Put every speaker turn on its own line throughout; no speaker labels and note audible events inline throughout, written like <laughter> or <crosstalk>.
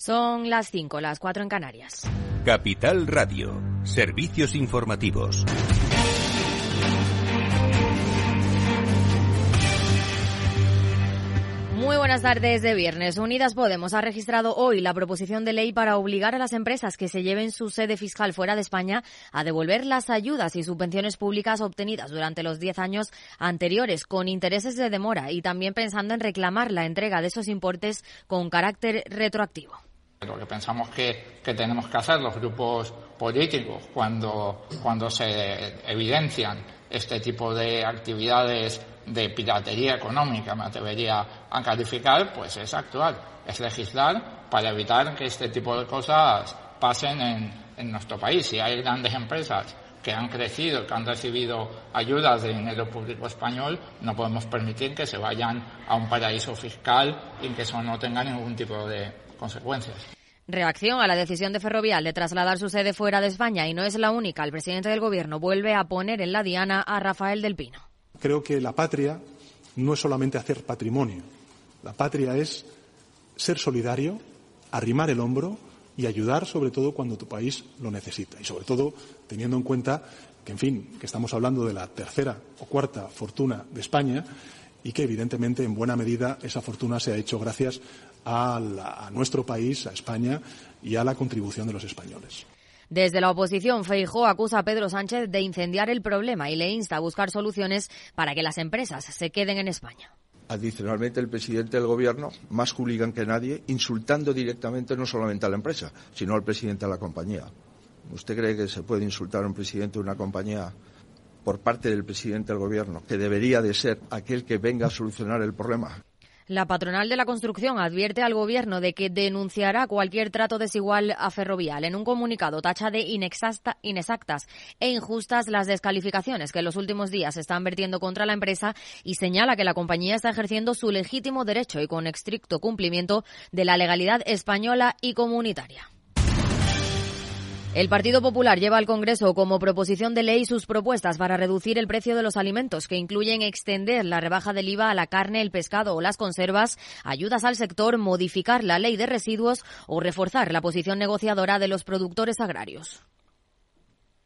Son las 5, las 4 en Canarias.
Capital Radio, servicios informativos.
Muy buenas tardes de viernes. Unidas Podemos ha registrado hoy la proposición de ley para obligar a las empresas que se lleven su sede fiscal fuera de España a devolver las ayudas y subvenciones públicas obtenidas durante los 10 años anteriores con intereses de demora y también pensando en reclamar la entrega de esos importes con carácter retroactivo.
Lo que pensamos que, tenemos que hacer los grupos políticos cuando, se evidencian este tipo de actividades de piratería económica, me atrevería a calificar, pues es actual, es legislar para evitar que este tipo de cosas pasen en, en nuestro país. Si hay grandes empresas que han crecido, que han recibido ayudas de dinero público español, no podemos permitir que se vayan a un paraíso fiscal y que eso no tenga ningún tipo de consecuencias.
Reacción a la decisión de Ferrovial de trasladar su sede fuera de España y no es la única. El presidente del Gobierno vuelve a poner en la diana a Rafael del Pino.
Creo que la patria no es solamente hacer patrimonio. La patria es ser solidario, arrimar el hombro y ayudar sobre todo cuando tu país lo necesita. Y sobre todo teniendo en cuenta que, en fin, que estamos hablando de la tercera o cuarta fortuna de España y que evidentemente en buena medida esa fortuna se ha hecho gracias a, la, a nuestro país, a España y a la contribución de los españoles.
Desde la oposición, Feijó acusa a Pedro Sánchez de incendiar el problema y le insta a buscar soluciones para que las empresas se queden en España.
Adicionalmente, el presidente del Gobierno, más hooligan que nadie, insultando directamente no solamente a la empresa, sino al presidente de la compañía. ¿Usted cree que se puede insultar a un presidente de una compañía por parte del presidente del Gobierno, que debería de ser aquel que venga a solucionar el problema?
La patronal de la construcción advierte al Gobierno de que denunciará cualquier trato desigual a Ferrovial. En un comunicado tacha de inexactas e injustas las descalificaciones que en los últimos días se están vertiendo contra la empresa y señala que la compañía está ejerciendo su legítimo derecho y con estricto cumplimiento de la legalidad española y comunitaria. El Partido Popular lleva al Congreso como proposición de ley sus propuestas para reducir el precio de los alimentos, que incluyen extender la rebaja del IVA a la carne, el pescado o las conservas, ayudas al sector, modificar la ley de residuos o reforzar la posición negociadora de los productores agrarios.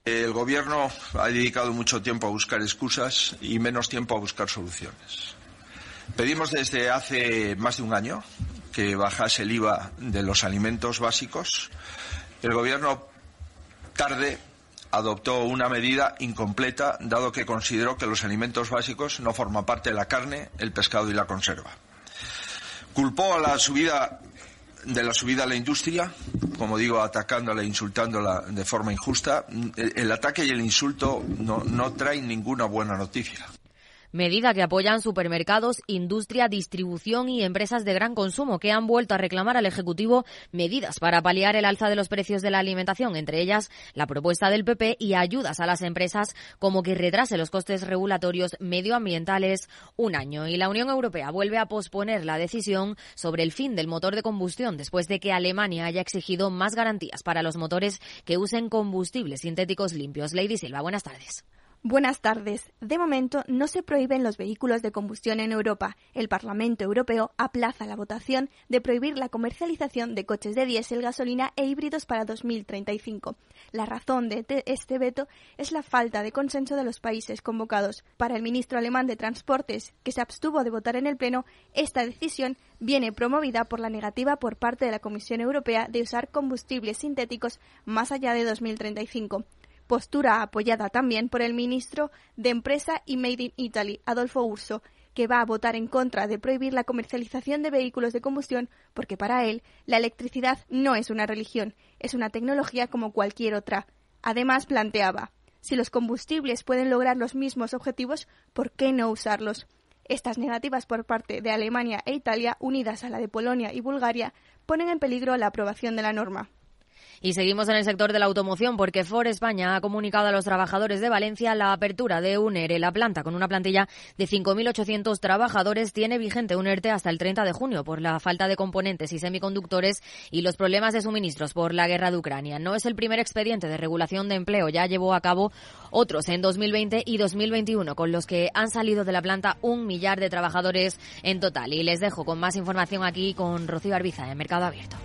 El Gobierno ha dedicado mucho tiempo a buscar excusas y menos tiempo a buscar soluciones. Pedimos desde hace más de un año que bajase el IVA de los alimentos básicos. El Gobierno tarde adoptó una medida incompleta, dado que consideró que los alimentos básicos no forman parte de la carne, el pescado y la conserva. Culpó a la subida de la subida a la industria, como digo, atacándola e insultándola de forma injusta. El, ataque y el insulto no, traen ninguna buena noticia
medida que apoyan supermercados, industria, distribución y empresas de gran consumo que han vuelto a reclamar al Ejecutivo medidas para paliar el alza de los precios de la alimentación, entre ellas la propuesta del PP y ayudas a las empresas como que retrase los costes regulatorios medioambientales un año. Y la Unión Europea vuelve a posponer la decisión sobre el fin del motor de combustión después de que Alemania haya exigido más garantías para los motores que usen combustibles sintéticos limpios. Lady Silva, buenas tardes.
Buenas tardes. De momento no se prohíben los vehículos de combustión en Europa. El Parlamento Europeo aplaza la votación de prohibir la comercialización de coches de diésel, gasolina e híbridos para 2035. La razón de este veto es la falta de consenso de los países convocados. Para el ministro alemán de Transportes, que se abstuvo de votar en el Pleno, esta decisión viene promovida por la negativa por parte de la Comisión Europea de usar combustibles sintéticos más allá de 2035 postura apoyada también por el ministro de Empresa y Made in Italy, Adolfo Urso, que va a votar en contra de prohibir la comercialización de vehículos de combustión porque para él la electricidad no es una religión, es una tecnología como cualquier otra. Además planteaba, si los combustibles pueden lograr los mismos objetivos, ¿por qué no usarlos? Estas negativas por parte de Alemania e Italia, unidas a la de Polonia y Bulgaria, ponen en peligro la aprobación de la norma.
Y seguimos en el sector de la automoción porque Ford España ha comunicado a los trabajadores de Valencia la apertura de un ERE. La planta, con una plantilla de 5.800 trabajadores, tiene vigente un ERTE hasta el 30 de junio por la falta de componentes y semiconductores y los problemas de suministros por la guerra de Ucrania. No es el primer expediente de regulación de empleo. Ya llevó a cabo otros en 2020 y 2021, con los que han salido de la planta un millar de trabajadores en total. Y les dejo con más información aquí con Rocío Arbiza en Mercado Abierto.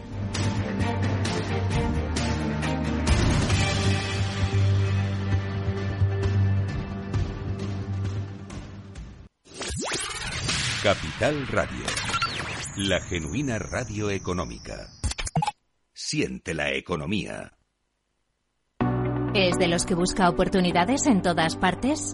Capital Radio. La genuina radio económica. Siente la economía.
¿Es de los que busca oportunidades en todas partes?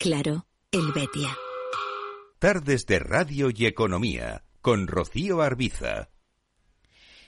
Claro, el Betia.
Tardes de Radio y Economía con Rocío Arbiza.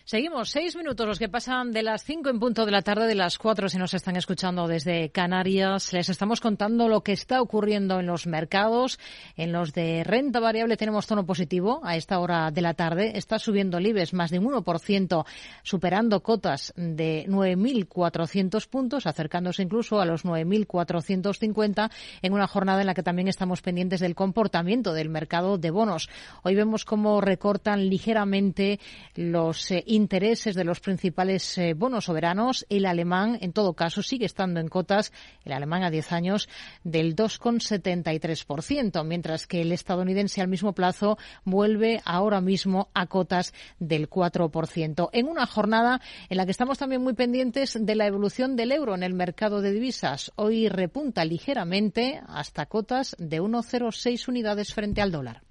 Seguimos, seis minutos los que pasan de las cinco en punto de la tarde, de las cuatro si nos están escuchando desde Canarias. Les estamos contando lo que está ocurriendo en los mercados. En los de renta variable tenemos tono positivo a esta hora de la tarde. Está subiendo el IBEX más de un 1%, superando cotas de 9.400 puntos, acercándose incluso a los 9.450 en una jornada en la que también estamos pendientes del comportamiento del mercado de bonos. Hoy vemos cómo recortan ligeramente los eh, intereses de los principales eh, bonos soberanos. El alemán, en todo caso, sigue estando en cotas, el alemán a 10 años, del 2,73%, mientras que el estadounidense al mismo plazo vuelve ahora mismo a cotas del 4%. En una jornada en la que estamos también muy pendientes de la evolución del euro en el mercado de divisas. Hoy repunta ligeramente hasta cotas de 1,06 unidades frente al dólar.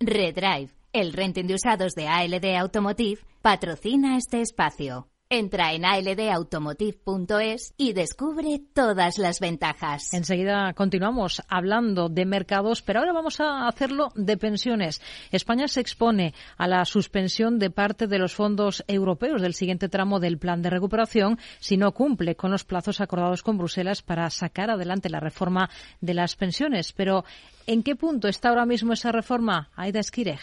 Redrive, el renting de usados de ALD Automotive patrocina este espacio. Entra en aldautomotive.es y descubre todas las ventajas.
Enseguida continuamos hablando de mercados, pero ahora vamos a hacerlo de pensiones. España se expone a la suspensión de parte de los fondos europeos del siguiente tramo del plan de recuperación si no cumple con los plazos acordados con Bruselas para sacar adelante la reforma de las pensiones. Pero, ¿en qué punto está ahora mismo esa reforma? Aida Esquirej.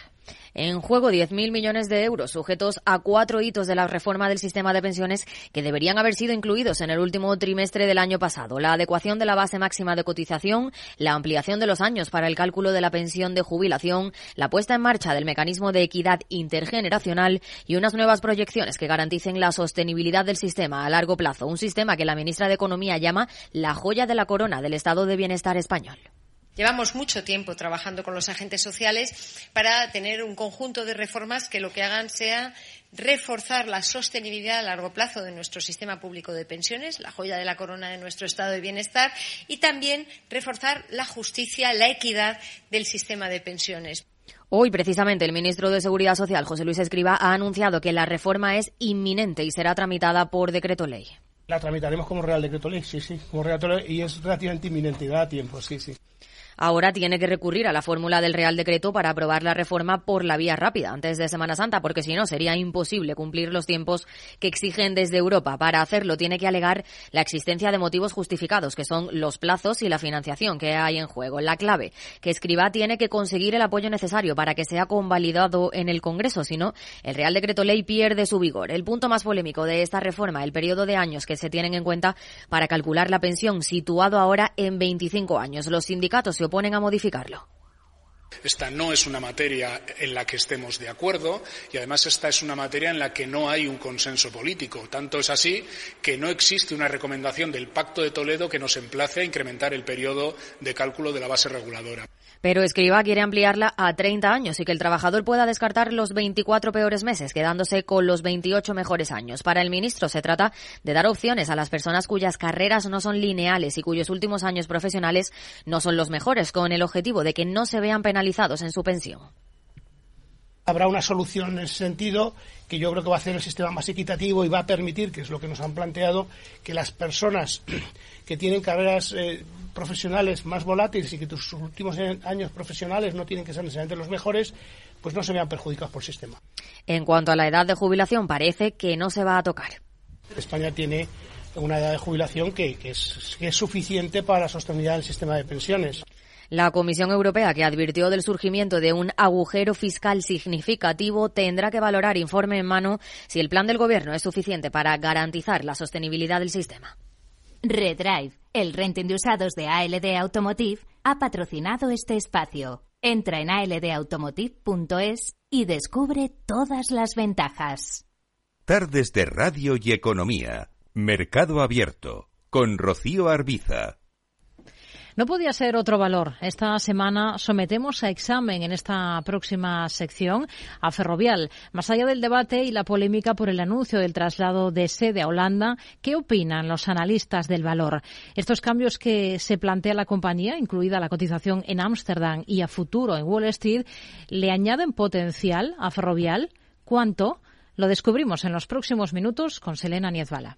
En juego 10.000 millones de euros sujetos a cuatro hitos de la reforma del sistema de pensiones que deberían haber sido incluidos en el último trimestre del año pasado. La adecuación de la base máxima de cotización, la ampliación de los años para el cálculo de la pensión de jubilación, la puesta en marcha del mecanismo de equidad intergeneracional y unas nuevas proyecciones que garanticen la sostenibilidad del sistema a largo plazo. Un sistema que la ministra de Economía llama la joya de la corona del estado de bienestar español.
Llevamos mucho tiempo trabajando con los agentes sociales para tener un conjunto de reformas que lo que hagan sea reforzar la sostenibilidad a largo plazo de nuestro sistema público de pensiones, la joya de la corona de nuestro estado de bienestar, y también reforzar la justicia, la equidad del sistema de pensiones.
Hoy, precisamente, el ministro de Seguridad Social, José Luis Escriba, ha anunciado que la reforma es inminente y será tramitada por decreto ley.
La tramitaremos como Real Decreto Ley, sí, sí, como Real Decreto Ley, y es relativamente inminente, da tiempo, sí, sí
ahora tiene que recurrir a la fórmula del Real Decreto para aprobar la reforma por la vía rápida antes de Semana Santa, porque si no sería imposible cumplir los tiempos que exigen desde Europa. Para hacerlo tiene que alegar la existencia de motivos justificados, que son los plazos y la financiación que hay en juego. La clave, que Escriba tiene que conseguir el apoyo necesario para que sea convalidado en el Congreso, si no, el Real Decreto Ley pierde su vigor. El punto más polémico de esta reforma, el periodo de años que se tienen en cuenta para calcular la pensión, situado ahora en 25 años. Los sindicatos se
Esta no es una materia en la que estemos de acuerdo y además esta es una materia en la que no hay un consenso político. Tanto es así que no existe una recomendación del Pacto de Toledo que nos emplace a incrementar el periodo de cálculo de la base reguladora.
Pero Escriba quiere ampliarla a 30 años y que el trabajador pueda descartar los 24 peores meses, quedándose con los 28 mejores años. Para el ministro se trata de dar opciones a las personas cuyas carreras no son lineales y cuyos últimos años profesionales no son los mejores, con el objetivo de que no se vean penalizados en su pensión.
Habrá una solución en ese sentido que yo creo que va a hacer el sistema más equitativo y va a permitir, que es lo que nos han planteado, que las personas <clears throat> que tienen carreras eh, profesionales más volátiles y que tus últimos años profesionales no tienen que ser necesariamente los mejores, pues no se vean perjudicados por el sistema.
En cuanto a la edad de jubilación, parece que no se va a tocar.
España tiene una edad de jubilación que, es, que es suficiente para la sostenibilidad del sistema de pensiones.
La Comisión Europea, que advirtió del surgimiento de un agujero fiscal significativo, tendrá que valorar informe en mano si el plan del Gobierno es suficiente para garantizar la sostenibilidad del sistema.
Redrive, el renting de usados de ALD Automotive, ha patrocinado este espacio. Entra en aldautomotive.es y descubre todas las ventajas.
Tardes de Radio y Economía. Mercado Abierto. Con Rocío Arbiza.
No podía ser otro valor. Esta semana sometemos a examen en esta próxima sección a Ferrovial. Más allá del debate y la polémica por el anuncio del traslado de sede a Holanda, ¿qué opinan los analistas del valor? Estos cambios que se plantea la compañía, incluida la cotización en Ámsterdam y a futuro en Wall Street, ¿le añaden potencial a Ferrovial? ¿Cuánto? Lo descubrimos en los próximos minutos con Selena Niezbala.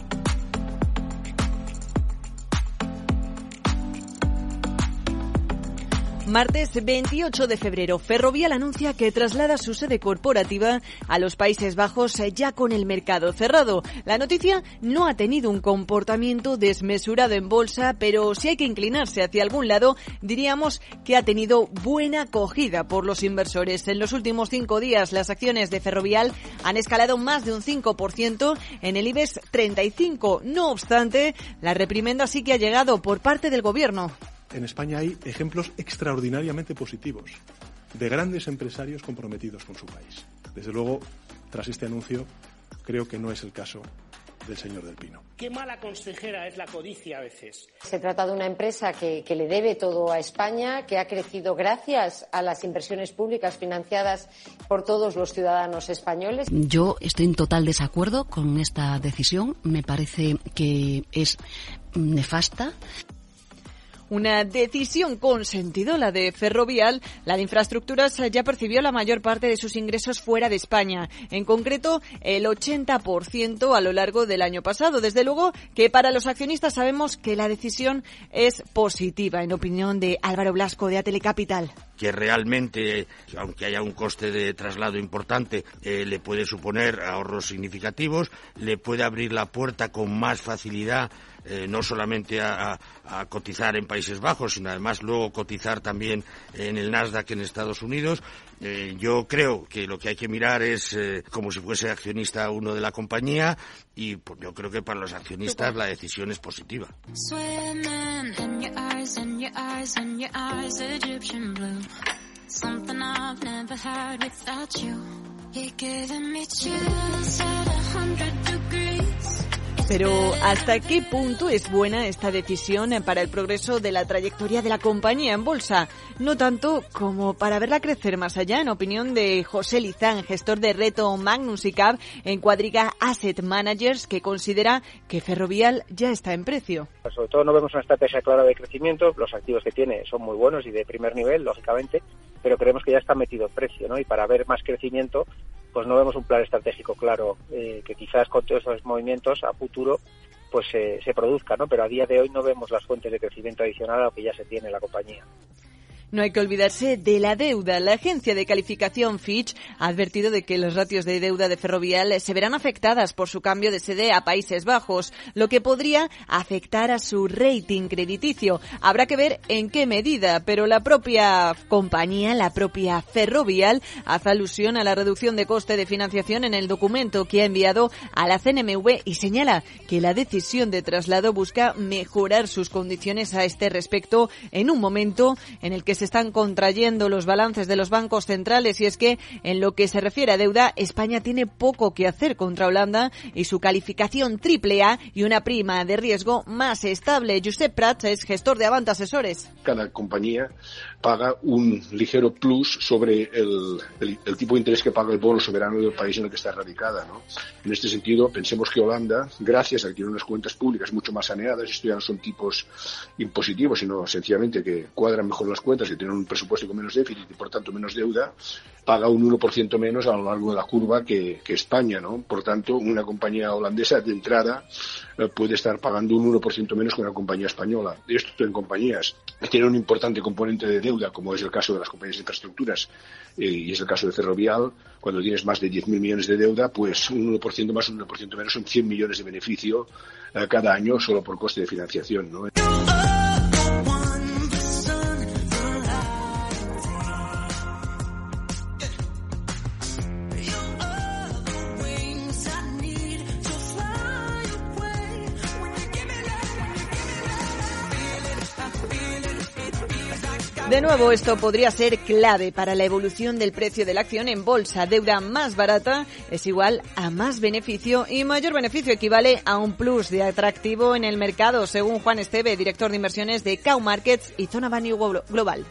Martes 28 de febrero, Ferrovial anuncia que traslada su sede corporativa a los Países Bajos ya con el mercado cerrado. La noticia no ha tenido un comportamiento desmesurado en bolsa, pero si hay que inclinarse hacia algún lado, diríamos que ha tenido buena acogida por los inversores. En los últimos cinco días, las acciones de Ferrovial han escalado más de un 5% en el IBEX 35. No obstante, la reprimenda sí que ha llegado por parte del Gobierno
en España hay ejemplos extraordinariamente positivos de grandes empresarios comprometidos con su país. Desde luego, tras este anuncio, creo que no es el caso del señor Del Pino.
Qué mala consejera es la codicia a veces.
Se trata de una empresa que, que, le debe todo a España, que ha crecido gracias a las inversiones públicas financiadas por todos los ciudadanos españoles.
Yo estoy en total desacuerdo con esta decisión. Me parece que es nefasta.
Una decisión con sentido, la de Ferrovial. La de Infraestructuras ya percibió la mayor parte de sus ingresos fuera de España. En concreto, el 80% a lo largo del año pasado. Desde luego que para los accionistas sabemos que la decisión es positiva, en opinión de Álvaro Blasco de Atelecapital
que realmente, aunque haya un coste de traslado importante, eh, le puede suponer ahorros significativos, le puede abrir la puerta con más facilidad eh, no solamente a, cotizar en Países Bajos, sino además luego cotizar también en el Nasdaq en Estados Unidos. Eh, yo creo que lo que hay que mirar es como si fuese accionista uno de la compañía y pues, yo creo que para los accionistas la decisión es positiva.
Pero ¿hasta qué punto es buena esta decisión para el progreso de la trayectoria de la compañía en bolsa? No tanto como para verla crecer más allá, en opinión de José Lizán, gestor de Reto Magnus y Cap en Cuadriga Asset Managers, que considera que Ferrovial ya está en precio.
Sobre todo no vemos una estrategia clara de crecimiento, los activos que tiene son muy buenos y de primer nivel, lógicamente, pero creemos que ya está metido en precio, ¿no? Y para ver más crecimiento, pues no vemos un plan estratégico claro eh, que quizás con todos esos movimientos a futuro pues se produzca, ¿no? Pero a día de hoy no vemos las fuentes de crecimiento adicional a lo que ya se tiene en la compañía.
No hay que olvidarse de la deuda. La agencia de calificación Fitch ha advertido de que los ratios de deuda de Ferrovial se verán afectadas por su cambio de sede a Países Bajos, lo que podría afectar a su rating crediticio. Habrá que ver en qué medida, pero la propia compañía, la propia Ferrovial, hace alusión a la reducción de coste de financiación en el documento que ha enviado a la CNMV y señala que la decisión de traslado busca mejorar sus condiciones a este respecto en un momento en el que se están contrayendo los balances de los bancos centrales y es que en lo que se refiere a deuda, España tiene poco que hacer contra Holanda y su calificación triple A y una prima de riesgo más estable. Josep Prats es gestor de Avant Asesores.
Cada compañía paga un ligero plus sobre el, el, tipo de interés que paga el bono soberano del país en el que está radicada. ¿no? En este sentido, pensemos que Holanda, gracias a que tiene unas cuentas públicas mucho más saneadas, esto ya no son tipos impositivos, sino sencillamente que cuadran mejor las cuentas tener un presupuesto con menos déficit y por tanto menos deuda, paga un 1% menos a lo largo de la curva que, España, ¿no? Por tanto, una compañía holandesa de entrada eh, puede estar pagando un 1% menos que una compañía española. Esto en compañías que tienen un importante componente de deuda, como es el caso de las compañías de infraestructuras eh, y es el caso de Ferrovial, cuando tienes más de 10.000 millones de deuda, pues un 1% más, un 1% menos son 100 millones de beneficio eh, cada año solo por coste de financiación, ¿no?
De nuevo, esto podría ser clave para la evolución del precio de la acción en bolsa. Deuda más barata es igual a más beneficio y mayor beneficio equivale a un plus de atractivo en el mercado, según Juan Esteve, director de inversiones de Cow Markets y Zona Value Global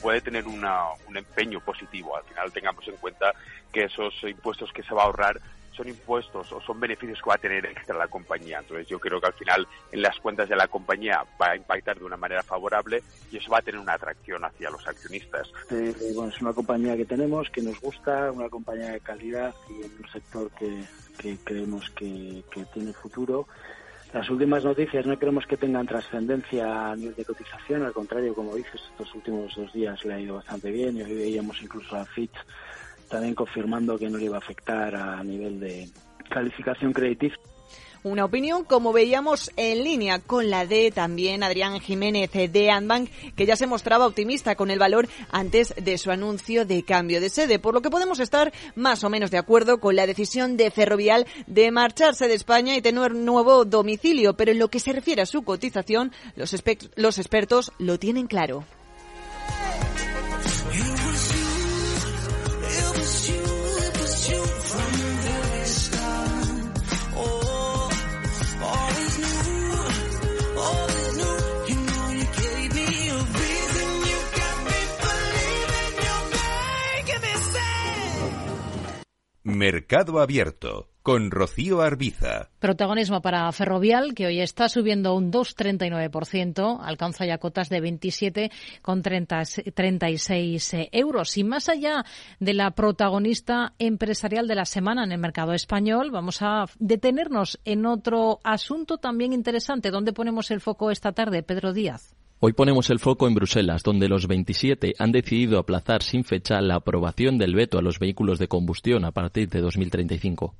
puede tener un empeño positivo. Al final tengamos en cuenta que esos impuestos que se va a ahorrar son impuestos o son beneficios que va a tener extra la compañía. Entonces yo creo que al final en las cuentas de la compañía va a impactar de una manera favorable y eso va a tener una atracción hacia los accionistas.
Bueno, es una compañía que tenemos, que nos gusta, una compañía de calidad y en un sector que, creemos que, tiene futuro. Las últimas noticias no creemos que tengan trascendencia a nivel de cotización, al contrario, como dices, estos últimos dos días le ha ido bastante bien y hoy veíamos incluso a Fitch también confirmando que no le iba a afectar a nivel de calificación crediticia.
Una opinión, como veíamos, en línea con la de también Adrián Jiménez de Anbank, que ya se mostraba optimista con el valor antes de su anuncio de cambio de sede, por lo que podemos estar más o menos de acuerdo con la decisión de Ferrovial de marcharse de España y tener nuevo domicilio, pero en lo que se refiere a su cotización, los, los expertos lo tienen claro.
Mercado Abierto con Rocío Arbiza.
Protagonismo para Ferrovial, que hoy está subiendo un 2,39%, alcanza ya cotas de 27,36 euros. Y más allá de la protagonista empresarial de la semana en el mercado español, vamos a detenernos en otro asunto también interesante. ¿Dónde ponemos el foco esta tarde, Pedro Díaz?
Hoy ponemos el foco en Bruselas, donde los 27 han decidido aplazar sin fecha la aprobación del veto a los vehículos de combustión a partir de 2035.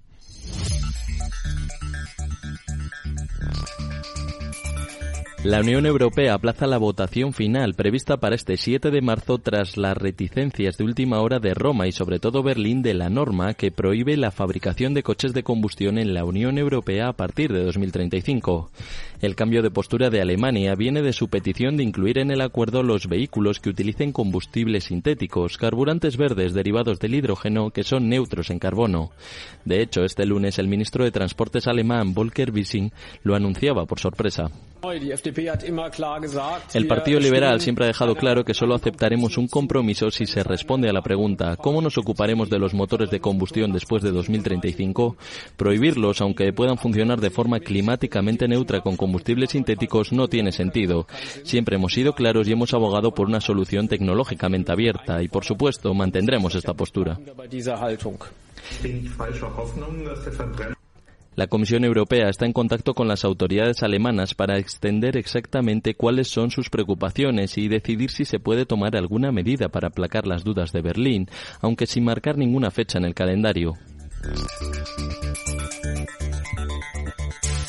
La Unión Europea aplaza la votación final prevista para este 7 de marzo tras las reticencias de última hora de Roma y sobre todo Berlín de la norma que prohíbe la fabricación de coches de combustión en la Unión Europea a partir de 2035. El cambio de postura de Alemania viene de su petición de incluir en el acuerdo los vehículos que utilicen combustibles sintéticos, carburantes verdes derivados del hidrógeno que son neutros en carbono. De hecho, este lunes el ministro de Transportes alemán Volker Wissing lo anunciaba por sorpresa. El Partido Liberal siempre ha dejado claro que solo aceptaremos un compromiso si se responde a la pregunta ¿cómo nos ocuparemos de los motores de combustión después de 2035? Prohibirlos, aunque puedan funcionar de forma climáticamente neutra con combustibles sintéticos, no tiene sentido. Siempre hemos sido claros y hemos abogado por una solución tecnológicamente abierta y, por supuesto, mantendremos esta postura. La Comisión Europea está en contacto con las autoridades alemanas para extender exactamente cuáles son sus preocupaciones y decidir si se puede tomar alguna medida para aplacar las dudas de Berlín, aunque sin marcar ninguna fecha en el calendario.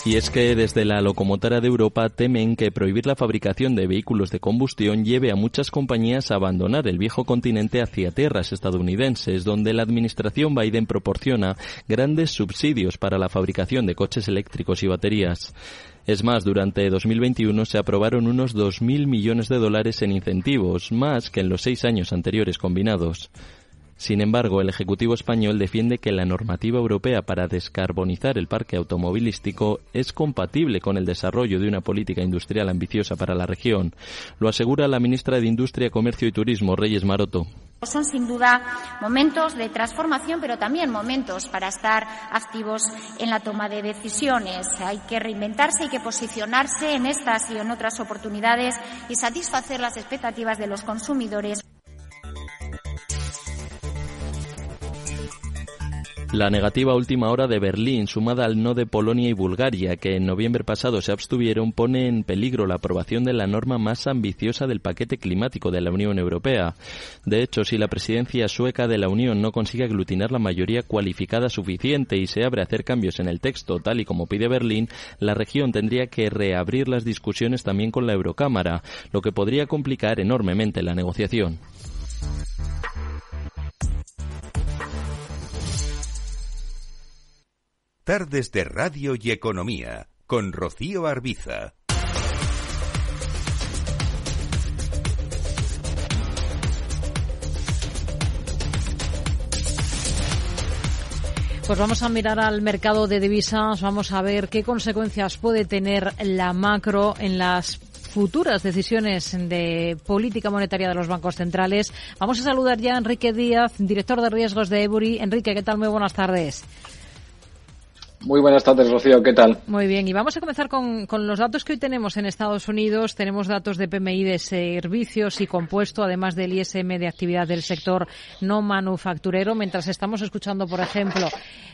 Y es que desde la locomotora de Europa temen que prohibir la fabricación de vehículos de combustión lleve a muchas compañías a abandonar el viejo continente hacia tierras estadounidenses, donde la administración Biden proporciona grandes subsidios para la fabricación de coches eléctricos y baterías. Es más, durante 2021 se aprobaron unos 2.000 millones de dólares en incentivos, más que en los seis años anteriores combinados. Sin embargo, el Ejecutivo español defiende que la normativa europea para descarbonizar el parque automovilístico es compatible con el desarrollo de una política industrial ambiciosa para la región. Lo asegura la ministra de Industria, Comercio y Turismo, Reyes Maroto.
Son sin duda momentos de transformación, pero también momentos para estar activos en la toma de decisiones. Hay que reinventarse, hay que posicionarse en estas y en otras oportunidades y satisfacer las expectativas de los consumidores.
La negativa última hora de Berlín, sumada al no de Polonia y Bulgaria, que en noviembre pasado se abstuvieron, pone en peligro la aprobación de la norma más ambiciosa del paquete climático de la Unión Europea. De hecho, si la presidencia sueca de la Unión no consigue aglutinar la mayoría cualificada suficiente y se abre a hacer cambios en el texto, tal y como pide Berlín, la región tendría que reabrir las discusiones también con la Eurocámara, lo que podría complicar enormemente la negociación.
Tardes de Radio y Economía con Rocío Arbiza.
Pues vamos a mirar al mercado de divisas, vamos a ver qué consecuencias puede tener la macro en las futuras decisiones de política monetaria de los bancos centrales. Vamos a saludar ya a Enrique Díaz, director de riesgos de Ebury. Enrique, ¿qué tal? Muy buenas tardes.
Muy buenas tardes, Rocío. ¿Qué tal?
Muy bien. Y vamos a comenzar con, con, los datos que hoy tenemos en Estados Unidos. Tenemos datos de PMI de servicios y compuesto, además del ISM de actividad del sector no manufacturero. Mientras estamos escuchando, por ejemplo,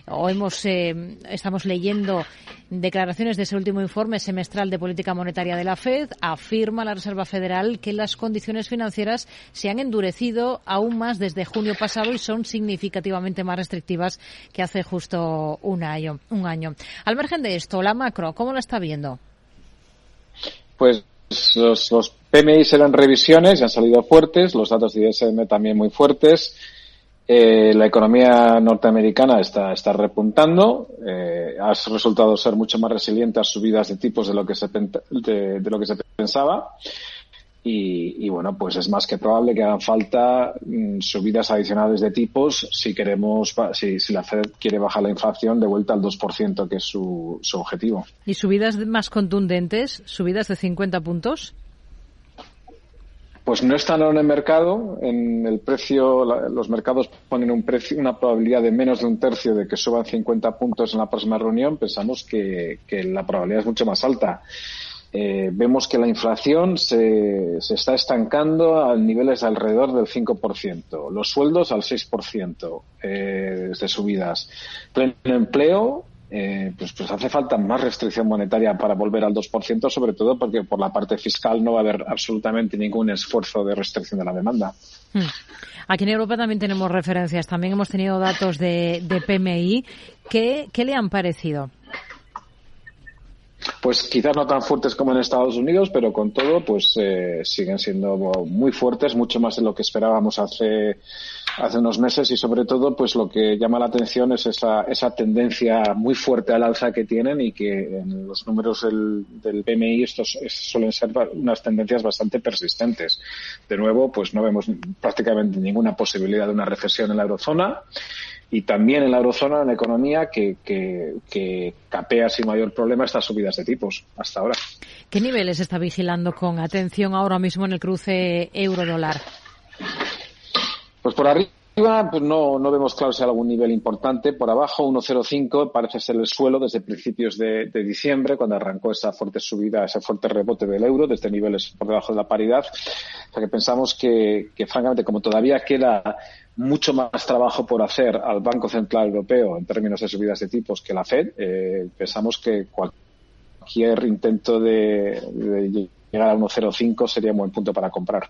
o hemos, eh, estamos leyendo declaraciones de ese último informe semestral de política monetaria de la Fed, afirma la Reserva Federal que las condiciones financieras se han endurecido aún más desde junio pasado y son significativamente más restrictivas que hace justo un año año. Al margen de esto, la macro, ¿cómo la está viendo?
Pues los, los PMI eran revisiones y han salido fuertes, los datos de ISM también muy fuertes. Eh, la economía norteamericana está, está repuntando, eh, ha resultado ser mucho más resiliente a subidas de tipos de lo que se, de lo que se pensaba. Y, y, bueno, pues es más que probable que hagan falta mm, subidas adicionales de tipos si queremos, si, si, la Fed quiere bajar la inflación de vuelta al 2%, que es su, su objetivo.
¿Y subidas más contundentes? ¿Subidas de 50 puntos?
Pues no están en el mercado. En el precio, la, los mercados ponen un precio, una probabilidad de menos de un tercio de que suban 50 puntos en la próxima reunión. Pensamos que, que la probabilidad es mucho más alta. Eh, vemos que la inflación se, se, está estancando a niveles alrededor del 5%, los sueldos al 6% eh, de subidas. Pleno empleo, eh, pues, pues hace falta más restricción monetaria para volver al 2%, sobre todo porque por la parte fiscal no va a haber absolutamente ningún esfuerzo de restricción de la demanda.
Hmm. Aquí en Europa también tenemos referencias, también hemos tenido datos de, de PMI. ¿Qué, ¿Qué le han parecido?
Pues quizás no tan fuertes como en Estados Unidos, pero con todo, pues eh, siguen siendo muy fuertes, mucho más de lo que esperábamos hace hace unos meses y sobre todo, pues lo que llama la atención es esa, esa tendencia muy fuerte al alza que tienen y que en los números del, del PMI estos suelen ser unas tendencias bastante persistentes. De nuevo, pues no vemos prácticamente ninguna posibilidad de una recesión en la eurozona y también en la eurozona, en la economía, que, que, que capea sin mayor problema estas subidas de tipos hasta ahora.
¿Qué niveles está vigilando con atención ahora mismo en el cruce euro-dólar?
Pues por arriba pues no, no vemos claro si hay algún nivel importante. Por abajo, 1,05 parece ser el suelo desde principios de, de, diciembre, cuando arrancó esa fuerte subida, ese fuerte rebote del euro, desde niveles por debajo de la paridad. O sea que pensamos que, que francamente, como todavía queda mucho más trabajo por hacer al Banco Central Europeo en términos de subidas de tipos que la Fed, eh, pensamos que cualquier intento de, de llegar a 1,05 sería un buen punto para comprar.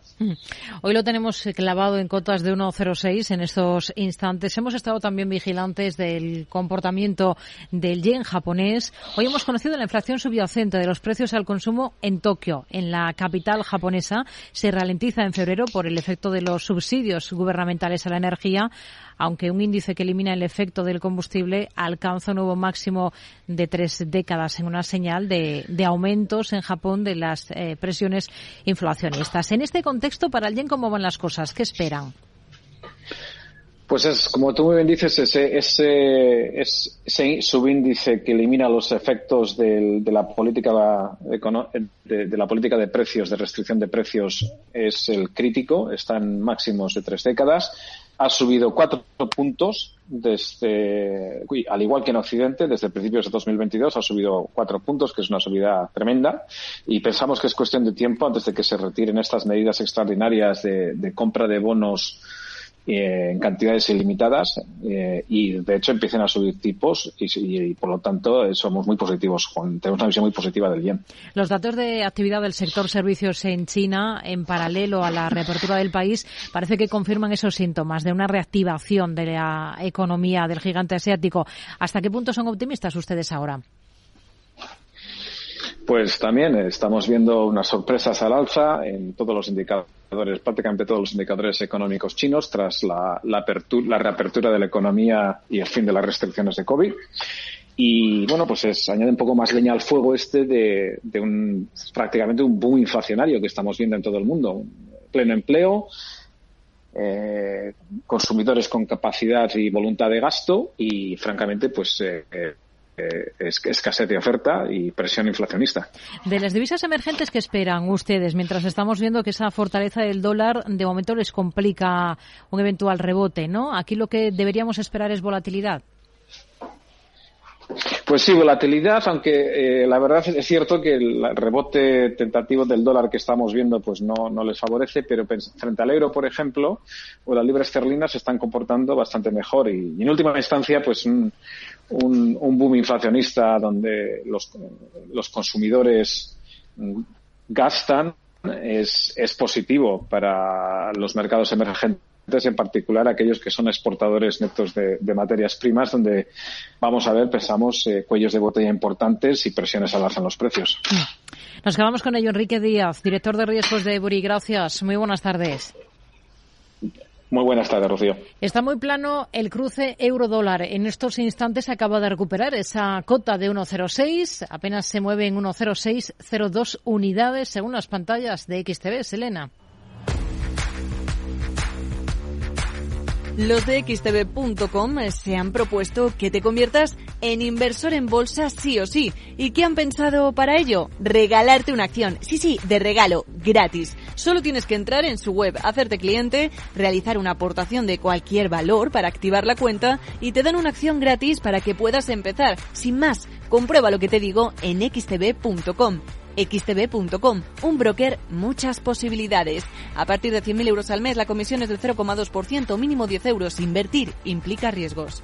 Hoy lo tenemos clavado en cotas de 1,06 en estos instantes. Hemos estado también vigilantes del comportamiento del yen japonés. Hoy hemos conocido la inflación subyacente de los precios al consumo en Tokio, en la capital japonesa. Se ralentiza en febrero por el efecto de los subsidios gubernamentales a la energía aunque un índice que elimina el efecto del combustible alcanza un nuevo máximo de tres décadas en una señal de, aumentos en Japón de las eh, presiones inflacionistas. En este contexto, para el yen, ¿cómo van las cosas? ¿Qué esperan?
Pues es, como tú muy bien dices, ese, ese, ese subíndice que elimina los efectos de la política de, de, la política de precios, de restricción de precios, es el crítico, está en máximos de tres décadas. Ha subido cuatro puntos desde, al igual que en Occidente, desde principios de 2022 ha subido cuatro puntos, que es una subida tremenda, y pensamos que es cuestión de tiempo antes de que se retiren estas medidas extraordinarias de, de compra de bonos eh, en cantidades ilimitadas eh, y de hecho empiecen a subir tipos y, por lo tanto eh, somos muy positivos, tenemos una visión muy positiva del yen.
Los datos de actividad del sector servicios en China en paralelo a la reapertura del país parece que confirman esos síntomas de una reactivación de la economía del gigante asiático. ¿Hasta qué punto son optimistas ustedes ahora?
Pues también estamos viendo unas sorpresas al alza en todos los indicadores, prácticamente todos los indicadores económicos chinos tras la, reapertura de la economía y el fin de las restricciones de COVID. Y bueno, pues es, añade un poco más leña al fuego este de, un prácticamente un boom inflacionario que estamos viendo en todo el mundo. Pleno empleo, eh, consumidores con capacidad y voluntad de gasto y francamente pues eh, eh escasez de oferta y presión inflacionista.
De las divisas emergentes, ¿qué esperan ustedes? Mientras estamos viendo que esa fortaleza del dólar de momento les complica un eventual rebote, ¿no? Aquí lo que deberíamos esperar es volatilidad.
Pues sí, volatilidad, aunque eh, la verdad es cierto que el rebote tentativo del dólar que estamos viendo pues no, no les favorece, pero frente al euro, por ejemplo, o la libra esterlina se están comportando bastante mejor y, en última instancia pues un, un, boom inflacionista donde los, los consumidores gastan es, es positivo para los mercados emergentes en particular aquellos que son exportadores netos de, materias primas, donde vamos a ver, pensamos, eh, cuellos de botella importantes y presiones al alza en los precios.
Nos quedamos con ello, Enrique Díaz, director de riesgos de Buri. Gracias. Muy buenas tardes.
Muy buenas tardes, Rocío.
Está muy plano el cruce euro-dólar. En estos instantes se acaba de recuperar esa cota de 1,06. Apenas se mueve en 1,0602 unidades según las pantallas de XTV. Selena.
Los de xtv.com se han propuesto que te conviertas en inversor en bolsa sí o sí. ¿Y qué han pensado para ello? Regalarte una acción. Sí, sí, de regalo, gratis. Solo tienes que entrar en su web, hacerte cliente, realizar una aportación de cualquier valor para activar la cuenta y te dan una acción gratis para que puedas empezar. Sin más, comprueba lo que te digo en xtv.com xtb.com, un broker, muchas posibilidades. A partir de 100.000 euros al mes, la comisión es del 0,2%, mínimo 10 euros. Invertir implica riesgos.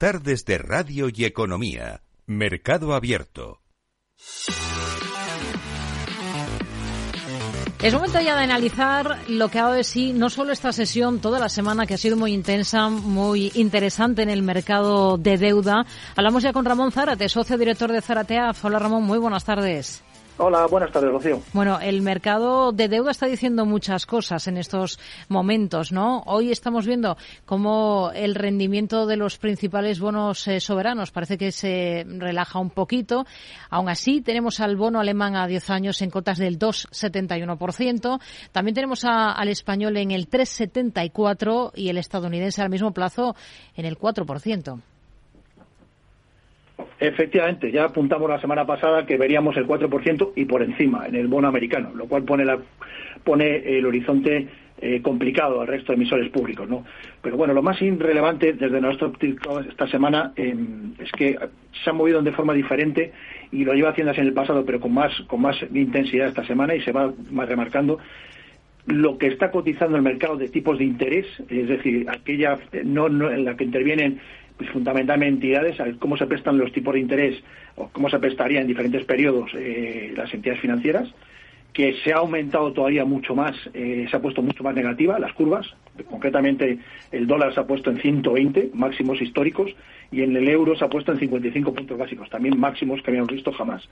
Tardes de Radio y Economía. Mercado Abierto.
Es momento ya de analizar lo que ha dado de sí no solo esta sesión, toda la semana que ha sido muy intensa, muy interesante en el mercado de deuda. Hablamos ya con Ramón Zárate, socio director de Zaratea. Hola Ramón, muy buenas tardes.
Hola, buenas tardes, Rocío.
Bueno, el mercado de deuda está diciendo muchas cosas en estos momentos, ¿no? Hoy estamos viendo cómo el rendimiento de los principales bonos eh, soberanos parece que se relaja un poquito. Aún así, tenemos al bono alemán a 10 años en cotas del 2,71%. También tenemos al español en el 3,74% y el estadounidense al mismo plazo en el 4%.
Efectivamente, ya apuntamos la semana pasada que veríamos el 4% y por encima en el bono americano, lo cual pone, la, pone el horizonte eh, complicado al resto de emisores públicos. ¿no? Pero bueno, lo más irrelevante desde nuestro óptico esta semana em, es que se han movido de forma diferente y lo lleva haciendo así en el pasado, pero con más, con más intensidad esta semana y se va más remarcando lo que está cotizando el mercado de tipos de interés, es decir, aquella no, en la que intervienen fundamentalmente entidades, cómo se prestan los tipos de interés o cómo se prestaría en diferentes periodos eh, las entidades financieras, que se ha aumentado todavía mucho más, eh, se ha puesto mucho más negativa las curvas, concretamente el dólar se ha puesto en 120 máximos históricos y en el euro se ha puesto en 55 puntos básicos, también máximos que habíamos visto jamás.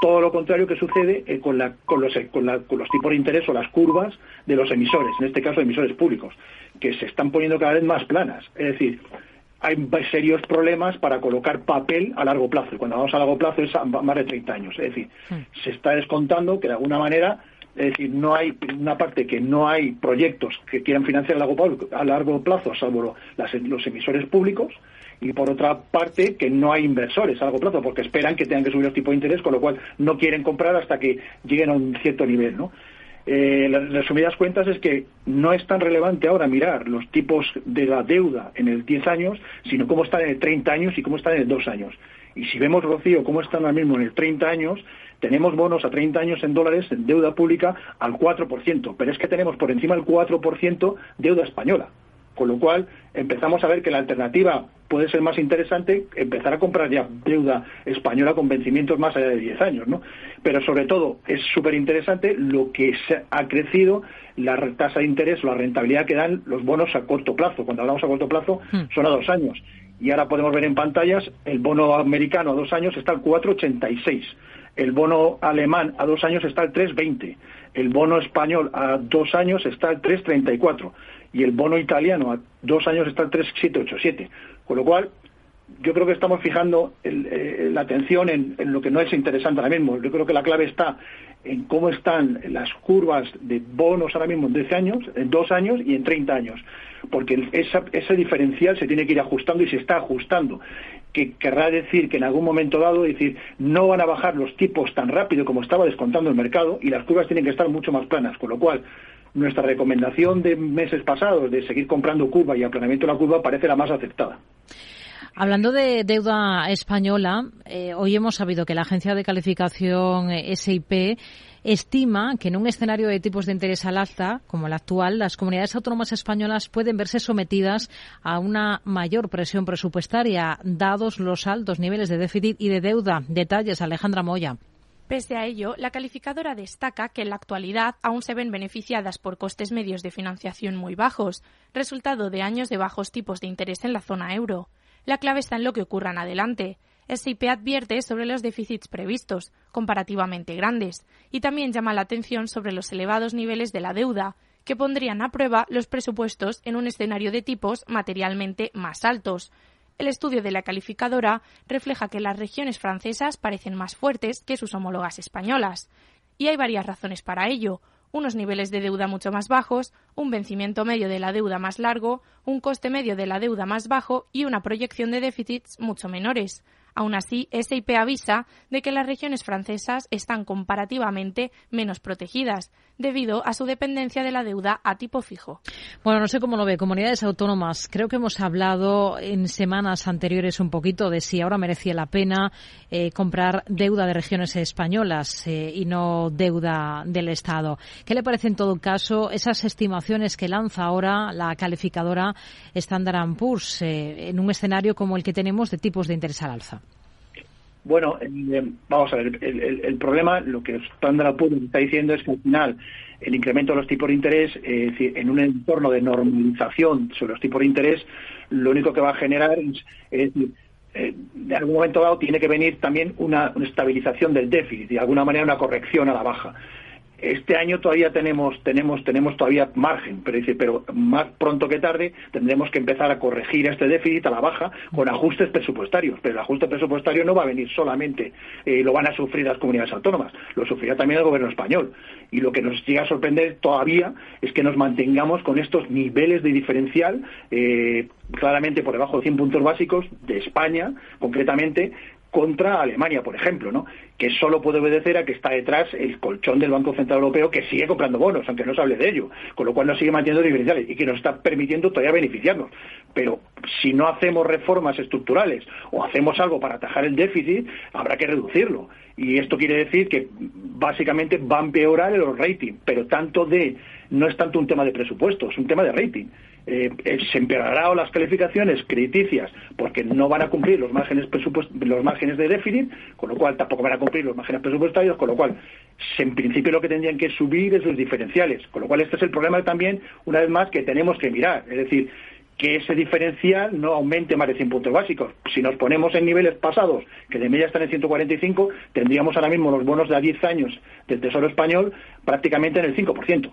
Todo lo contrario que sucede eh, con, la, con, los, con, con, los, tipos de interés o las curvas de los emisores, en este caso emisores públicos, que se están poniendo cada vez más planas. Es decir, hay serios problemas para colocar papel a largo plazo. Y cuando vamos a largo plazo es más de 30 años. Es decir, hmm. se está descontando que de alguna manera, es decir, no hay una parte que no hay proyectos que quieran financiar a largo plazo, a largo plazo salvo los emisores públicos, y por otra parte que no hay inversores a largo plazo porque esperan que tengan que subir los tipos de interés, con lo cual no quieren comprar hasta que lleguen a un cierto nivel, ¿no? Eh, las resumidas cuentas es que no es tan relevante ahora mirar los tipos de la deuda en el 10 años, sino cómo están en el 30 años y cómo están en el 2 años. Y si vemos, Rocío, cómo están ahora mismo en el 30 años, tenemos bonos a 30 años en dólares en deuda pública al 4%, pero es que tenemos por encima del 4% deuda española. Con lo cual empezamos a ver que la alternativa puede ser más interesante empezar a comprar ya deuda española con vencimientos más allá de 10 años, ¿no? Pero sobre todo es súper interesante lo que se ha crecido la tasa de interés la rentabilidad que dan los bonos a corto plazo. Cuando hablamos a corto plazo hmm. son a dos años. Y ahora podemos ver en pantallas el bono americano a dos años está al 4,86. El bono alemán a dos años está al 3,20. El bono español a dos años está al 3,34 y el bono italiano a dos años está al 3,787. Con lo cual, yo creo que estamos fijando eh, la atención en, lo que no es interesante ahora mismo. Yo creo que la clave está en cómo están las curvas de bonos ahora mismo en 10 años, en dos años y en 30 años. Porque ese diferencial se tiene que ir ajustando y se está ajustando que querrá decir que en algún momento dado decir no van a bajar los tipos tan rápido como estaba descontando el mercado y las curvas tienen que estar mucho más planas, con lo cual nuestra recomendación de meses pasados de seguir comprando curva y aplanamiento de la curva parece la más aceptada.
Hablando de deuda española, eh, hoy hemos sabido que la agencia de calificación eh, SIP estima que en un escenario de tipos de interés al alza, como el actual, las comunidades autónomas españolas pueden verse sometidas a una mayor presión presupuestaria, dados los altos niveles de déficit y de deuda. Detalles, Alejandra Moya.
Pese a ello, la calificadora destaca que en la actualidad aún se ven beneficiadas por costes medios de financiación muy bajos, resultado de años de bajos tipos de interés en la zona euro. La clave está en lo que ocurra en adelante. SIP advierte sobre los déficits previstos, comparativamente grandes, y también llama la atención sobre los elevados niveles de la deuda, que pondrían a prueba los presupuestos en un escenario de tipos materialmente más altos, el estudio de la calificadora refleja que las regiones francesas parecen más fuertes que sus homólogas españolas. Y hay varias razones para ello unos niveles de deuda mucho más bajos, un vencimiento medio de la deuda más largo, un coste medio de la deuda más bajo y una proyección de déficits mucho menores. Aún así, SIP avisa de que las regiones francesas están comparativamente menos protegidas, debido a su dependencia de la deuda a tipo fijo.
Bueno, no sé cómo lo ve. Comunidades autónomas. Creo que hemos hablado en semanas anteriores un poquito de si ahora merecía la pena eh, comprar deuda de regiones españolas eh, y no deuda del Estado. ¿Qué le parece en todo caso esas estimaciones que lanza ahora la calificadora Standard Poor's eh, en un escenario como el que tenemos de tipos de interés al alza?
Bueno, eh, vamos a ver, el, problema, lo que Standard Poor's está diciendo es que al final el incremento de los tipos de interés, eh, en un entorno de normalización sobre los tipos de interés, lo único que va a generar es, decir, eh, de algún momento dado tiene que venir también una, una, estabilización del déficit, de alguna manera una corrección a la baja. Este año todavía tenemos, tenemos, tenemos todavía margen, pero dice, pero más pronto que tarde tendremos que empezar a corregir este déficit a la baja con ajustes presupuestarios. Pero el ajuste presupuestario no va a venir solamente, eh, lo van a sufrir las comunidades autónomas, lo sufrirá también el gobierno español. Y lo que nos llega a sorprender todavía es que nos mantengamos con estos niveles de diferencial eh, claramente por debajo de 100 puntos básicos de España, concretamente, contra Alemania, por ejemplo, ¿no? que solo puede obedecer a que está detrás el colchón del Banco Central Europeo que sigue comprando bonos, aunque no se hable de ello, con lo cual nos sigue manteniendo diferenciales y que nos está permitiendo todavía beneficiarnos. Pero si no hacemos reformas estructurales o hacemos algo para atajar el déficit, habrá que reducirlo. Y esto quiere decir que básicamente va a empeorar el rating, pero tanto de no es tanto un tema de presupuesto, es un tema de rating. Eh, eh, se empeorarán las calificaciones crediticias porque no van a cumplir los márgenes los márgenes de déficit, con lo cual tampoco van a cumplir los márgenes presupuestarios, con lo cual en principio lo que tendrían que subir es los diferenciales, con lo cual este es el problema también, una vez más, que tenemos que mirar, es decir, que ese diferencial no aumente más de 100 puntos básicos. Si nos ponemos en niveles pasados, que de media están en 145, tendríamos ahora mismo los bonos de a 10 años del Tesoro Español prácticamente en el 5%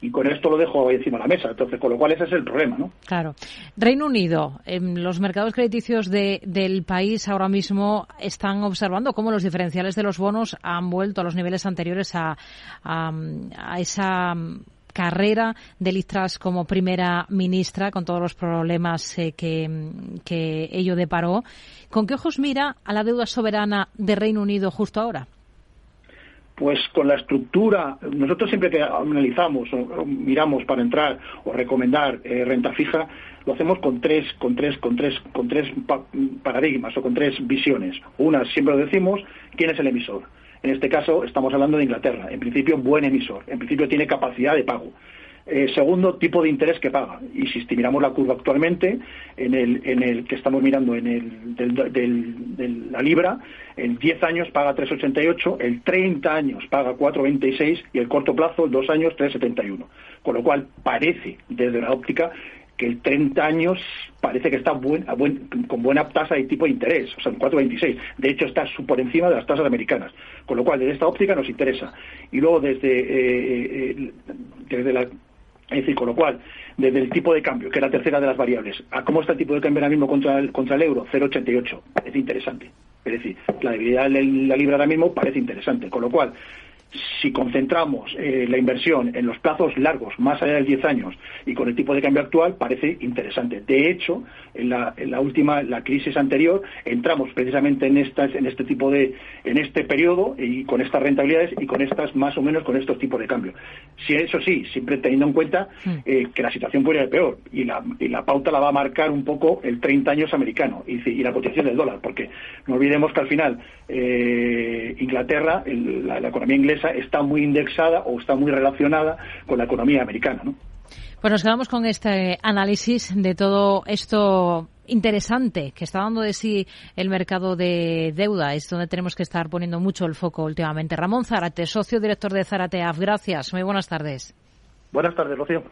y con esto lo dejo encima de la mesa. Entonces, con lo cual ese es el problema, ¿no?
Claro. Reino Unido, en los mercados crediticios del país ahora mismo están observando cómo los diferenciales de los bonos han vuelto a los niveles anteriores a, esa carrera de Liz como primera ministra con todos los problemas eh, que, que ello deparó. ¿Con qué ojos mira a la deuda soberana de Reino Unido justo ahora?
Pues con la estructura, nosotros siempre que analizamos o, miramos para entrar o recomendar eh, renta fija, lo hacemos con tres, con tres, con tres, con tres paradigmas o con tres visiones. Una, siempre lo decimos, ¿quién es el emisor? En este caso estamos hablando de Inglaterra. En principio, buen emisor. En principio tiene capacidad de pago. Eh, segundo, tipo de interés que paga. Y si miramos la curva actualmente, en el, en el que estamos mirando en el del, la libra, en 10 años paga 3,88, el 30 años paga 4,26 y el corto plazo, el 2 años, 3,71. Con lo cual parece, desde la óptica, que el 30 años parece que está buen, con buena tasa de tipo de interés, o sea, en 4,26. De hecho, está por encima de las tasas americanas. Con lo cual, desde esta óptica nos interesa. Y luego, desde, eh, eh, desde la es decir, con lo cual, desde el tipo de cambio, que es la tercera de las variables, a cómo está el tipo de cambio ahora mismo contra el, contra el euro, 0,88, es interesante. Es decir, la debilidad de la libra ahora mismo parece interesante. Con lo cual, si concentramos eh, la inversión en los plazos largos, más allá de 10 años, y con el tipo de cambio actual, parece interesante. De hecho, en la, última, la crisis anterior, entramos precisamente en, estas, en este tipo de, en este periodo y con estas rentabilidades y con estas, más o menos, con estos tipos de cambio. Si eso sí, siempre teniendo en cuenta mm. eh, que la situación puede ir peor y la, y la pauta la va a marcar un poco el 30 años americano y, la cotización del dólar, porque no olvidemos que al final eh, Inglaterra, la economía inglesa, está muy indexada o está muy relacionada con la economía americana. ¿no?
Pues nos quedamos con este análisis de todo esto interesante que está dando de sí el mercado de deuda. Es donde tenemos que estar poniendo mucho el foco últimamente. Ramón Zárate, socio director de Zárate AF. Gracias. Muy buenas tardes.
Buenas tardes, Rocío.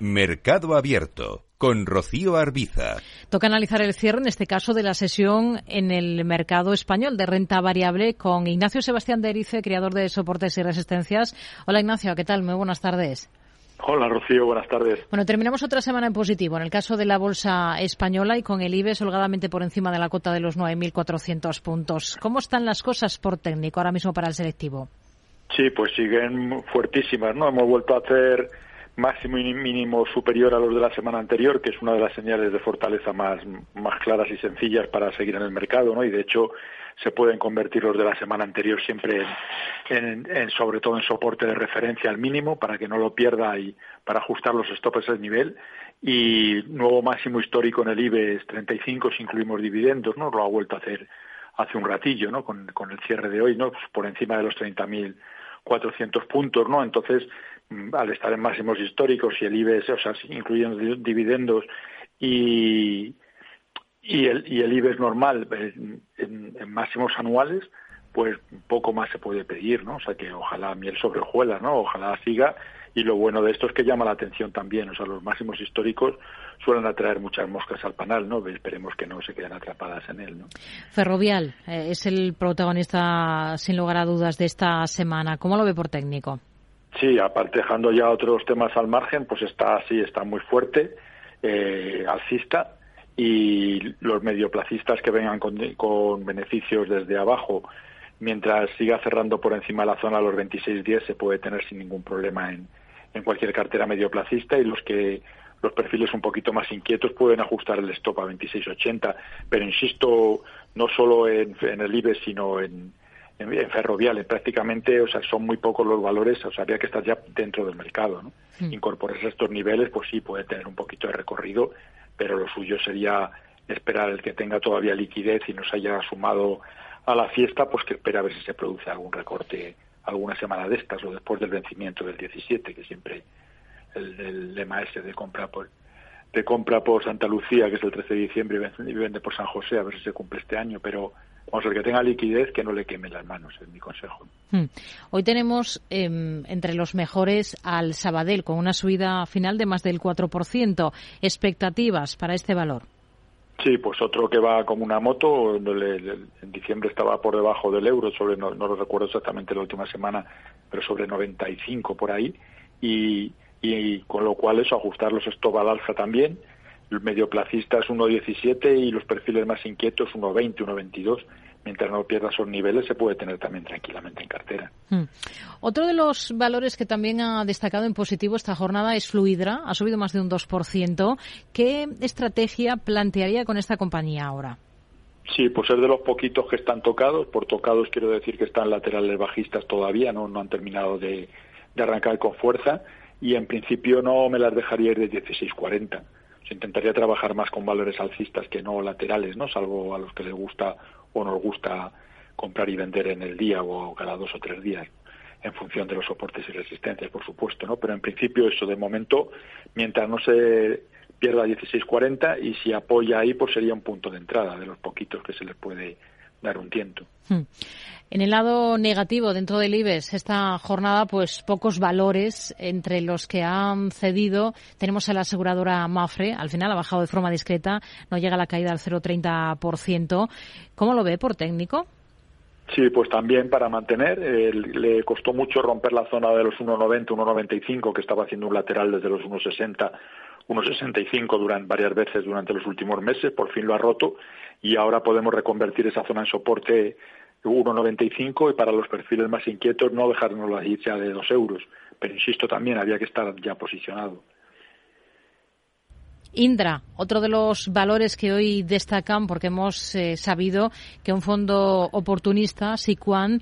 Mercado Abierto con Rocío Arbiza.
Toca analizar el cierre, en este caso, de la sesión en el mercado español de renta variable con Ignacio Sebastián de Erice, creador de Soportes y Resistencias. Hola, Ignacio, ¿qué tal? Muy buenas tardes.
Hola, Rocío, buenas tardes.
Bueno, terminamos otra semana en positivo. En el caso de la bolsa española y con el IBEX holgadamente por encima de la cota de los 9.400 puntos. ¿Cómo están las cosas por técnico ahora mismo para el selectivo?
Sí, pues siguen fuertísimas, ¿no? Hemos vuelto a hacer máximo y mínimo superior a los de la semana anterior, que es una de las señales de fortaleza más, más claras y sencillas para seguir en el mercado, ¿no? Y de hecho se pueden convertir los de la semana anterior siempre en, en, sobre todo en soporte de referencia al mínimo para que no lo pierda y para ajustar los stops al nivel y nuevo máximo histórico en el IBEX 35 si incluimos dividendos, ¿no? Lo ha vuelto a hacer hace un ratillo, ¿no? Con, con el cierre de hoy, ¿no? Pues por encima de los 30.400 puntos, ¿no? Entonces, al estar en máximos históricos y el IBEX, o sea, incluyendo dividendos y, y, el, y el normal en, máximos anuales, pues poco más se puede pedir, ¿no? O sea, que ojalá miel sobre hojuelas, ¿no? Ojalá siga. Y lo bueno de esto es que llama la atención también, o sea, los máximos históricos suelen atraer muchas moscas al panal, ¿no? Esperemos que no se queden atrapadas en él, ¿no?
Ferrovial eh, es el protagonista, sin lugar a dudas, de esta semana. ¿Cómo lo ve por técnico?
Sí, aparte dejando ya otros temas al margen, pues está así, está muy fuerte, eh, alcista, y los medioplacistas que vengan con, beneficios desde abajo, mientras siga cerrando por encima de la zona los 26.10, se puede tener sin ningún problema en, en cualquier cartera medioplacista y los que los perfiles un poquito más inquietos pueden ajustar el stop a 26.80, pero insisto, no solo en, en el IBEX, sino en, en, ferroviales prácticamente, o sea, son muy pocos los valores, o sea, habría que estar ya dentro del mercado, ¿no? Mm. Incorporarse a estos niveles, pues sí, puede tener un poquito de recorrido, pero lo suyo sería esperar el que tenga todavía liquidez y nos haya sumado a la fiesta, pues que espera a ver si se produce algún recorte alguna semana de estas o después del vencimiento del 17, que siempre el, el lema ese de compra por de compra por Santa Lucía, que es el 13 de diciembre, y vende por San José, a ver si se cumple este año, pero vamos ver, que tenga liquidez, que no le quemen las manos, es mi consejo.
Hmm. Hoy tenemos em, entre los mejores al Sabadell, con una subida final de más del 4%. ¿Expectativas para este valor?
Sí, pues otro que va como una moto, en diciembre estaba por debajo del euro, sobre no, no lo recuerdo exactamente la última semana, pero sobre 95 por ahí, y y con lo cual eso ajustar los stop al alza también. El medioplacista es 1.17 y los perfiles más inquietos 1.20, 1.22. Mientras no pierda esos niveles se puede tener también tranquilamente en cartera.
Hmm. Otro de los valores que también ha destacado en positivo esta jornada es Fluidra, ha subido más de un 2%. ¿Qué estrategia plantearía con esta compañía ahora?
Sí, pues es de los poquitos que están tocados. Por tocados quiero decir que están laterales bajistas todavía, no, no han terminado de, de arrancar con fuerza y en principio no me las dejaría ir de 16.40. Se intentaría trabajar más con valores alcistas que no laterales, ¿no? Salvo a los que les gusta o nos gusta comprar y vender en el día o cada dos o tres días en función de los soportes y resistencias, por supuesto, ¿no? Pero en principio eso de momento, mientras no se pierda 16.40 y si apoya ahí, pues sería un punto de entrada de los poquitos que se les puede dar un tiento. Hmm.
En el lado negativo dentro del IBEX, esta jornada, pues pocos valores entre los que han cedido. Tenemos a la aseguradora Mafre, al final ha bajado de forma discreta, no llega a la caída al 0,30%. ¿Cómo lo ve por técnico?
Sí, pues también para mantener. le costó mucho romper la zona de los 1,90, 1,95, que estaba haciendo un lateral desde los 1,60, 1,65 durante varias veces durante los últimos meses. Por fin lo ha roto y ahora podemos reconvertir esa zona en soporte 1,95 y para los perfiles más inquietos no dejarnos la ya de 2 euros. Pero insisto también, había que estar ya posicionado.
Indra, otro de los valores que hoy destacan porque hemos eh, sabido que un fondo oportunista, Siquan,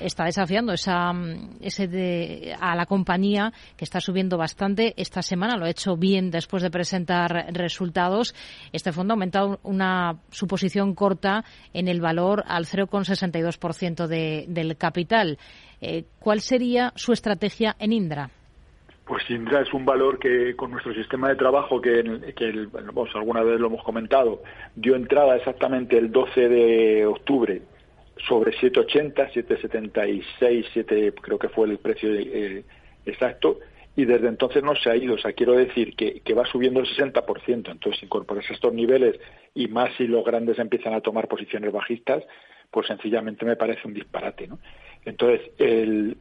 está desafiando esa, ese de, a la compañía que está subiendo bastante. Esta semana lo ha hecho bien después de presentar resultados. Este fondo ha aumentado una suposición corta en el valor al 0,62% de, del capital. Eh, ¿Cuál sería su estrategia en Indra?
Pues Indra es un valor que con nuestro sistema de trabajo, que, que alguna vez lo hemos comentado, dio entrada exactamente el 12 de octubre sobre 7,80, 7,76, 7 creo que fue el precio eh, exacto, y desde entonces no se ha ido. O sea, quiero decir que, que va subiendo el 60%. Entonces, incorporarse a estos niveles y más si los grandes empiezan a tomar posiciones bajistas, pues sencillamente me parece un disparate. ¿no? Entonces, el,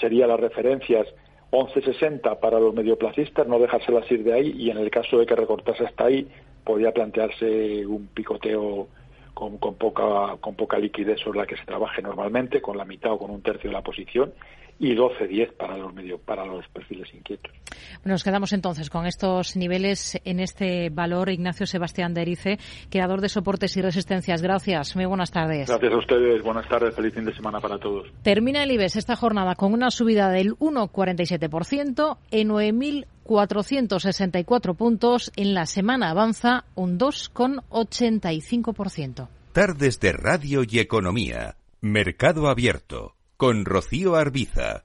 sería las referencias 11.60 para los medioplacistas, no dejárselas ir de ahí y en el caso de que recortase hasta ahí, podría plantearse un picoteo con, poca, con poca liquidez sobre la que se trabaje normalmente, con la mitad o con un tercio de la posición, y 12-10 para los medio, para los perfiles inquietos.
Bueno, nos quedamos entonces con estos niveles en este valor. Ignacio Sebastián de Erice, creador de soportes y resistencias. Gracias. Muy buenas tardes.
Gracias a ustedes. Buenas tardes. Feliz fin de semana para todos.
Termina el IBEX esta jornada con una subida del 1,47% en 9.464 puntos. En la semana avanza un 2,85%.
Tardes de Radio y Economía. Mercado Abierto con Rocío Arbiza.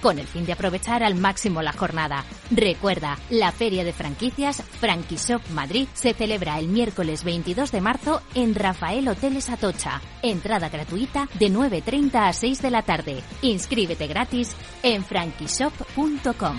con el fin de aprovechar al máximo la jornada. Recuerda, la Feria de Franquicias Franquishop Madrid se celebra el miércoles 22 de marzo en Rafael Hoteles Atocha. Entrada gratuita de 9.30 a 6 de la tarde. Inscríbete gratis en franquishop.com.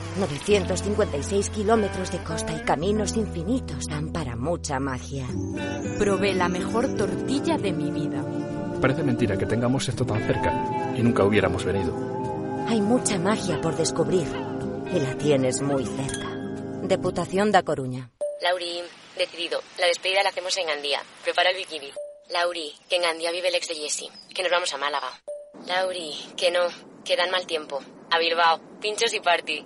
956 kilómetros de costa y caminos infinitos dan para mucha magia.
Probé la mejor tortilla de mi vida.
Parece mentira que tengamos esto tan cerca y nunca hubiéramos venido.
Hay mucha magia por descubrir y la tienes muy cerca. Deputación da Coruña.
Lauri, decidido. La despedida la hacemos en Gandía. Prepara el bikini. Lauri, que en Gandía vive el ex de Jesse. Que nos vamos a Málaga. Lauri, que no. Que dan mal tiempo. A Bilbao. Pinchos y party.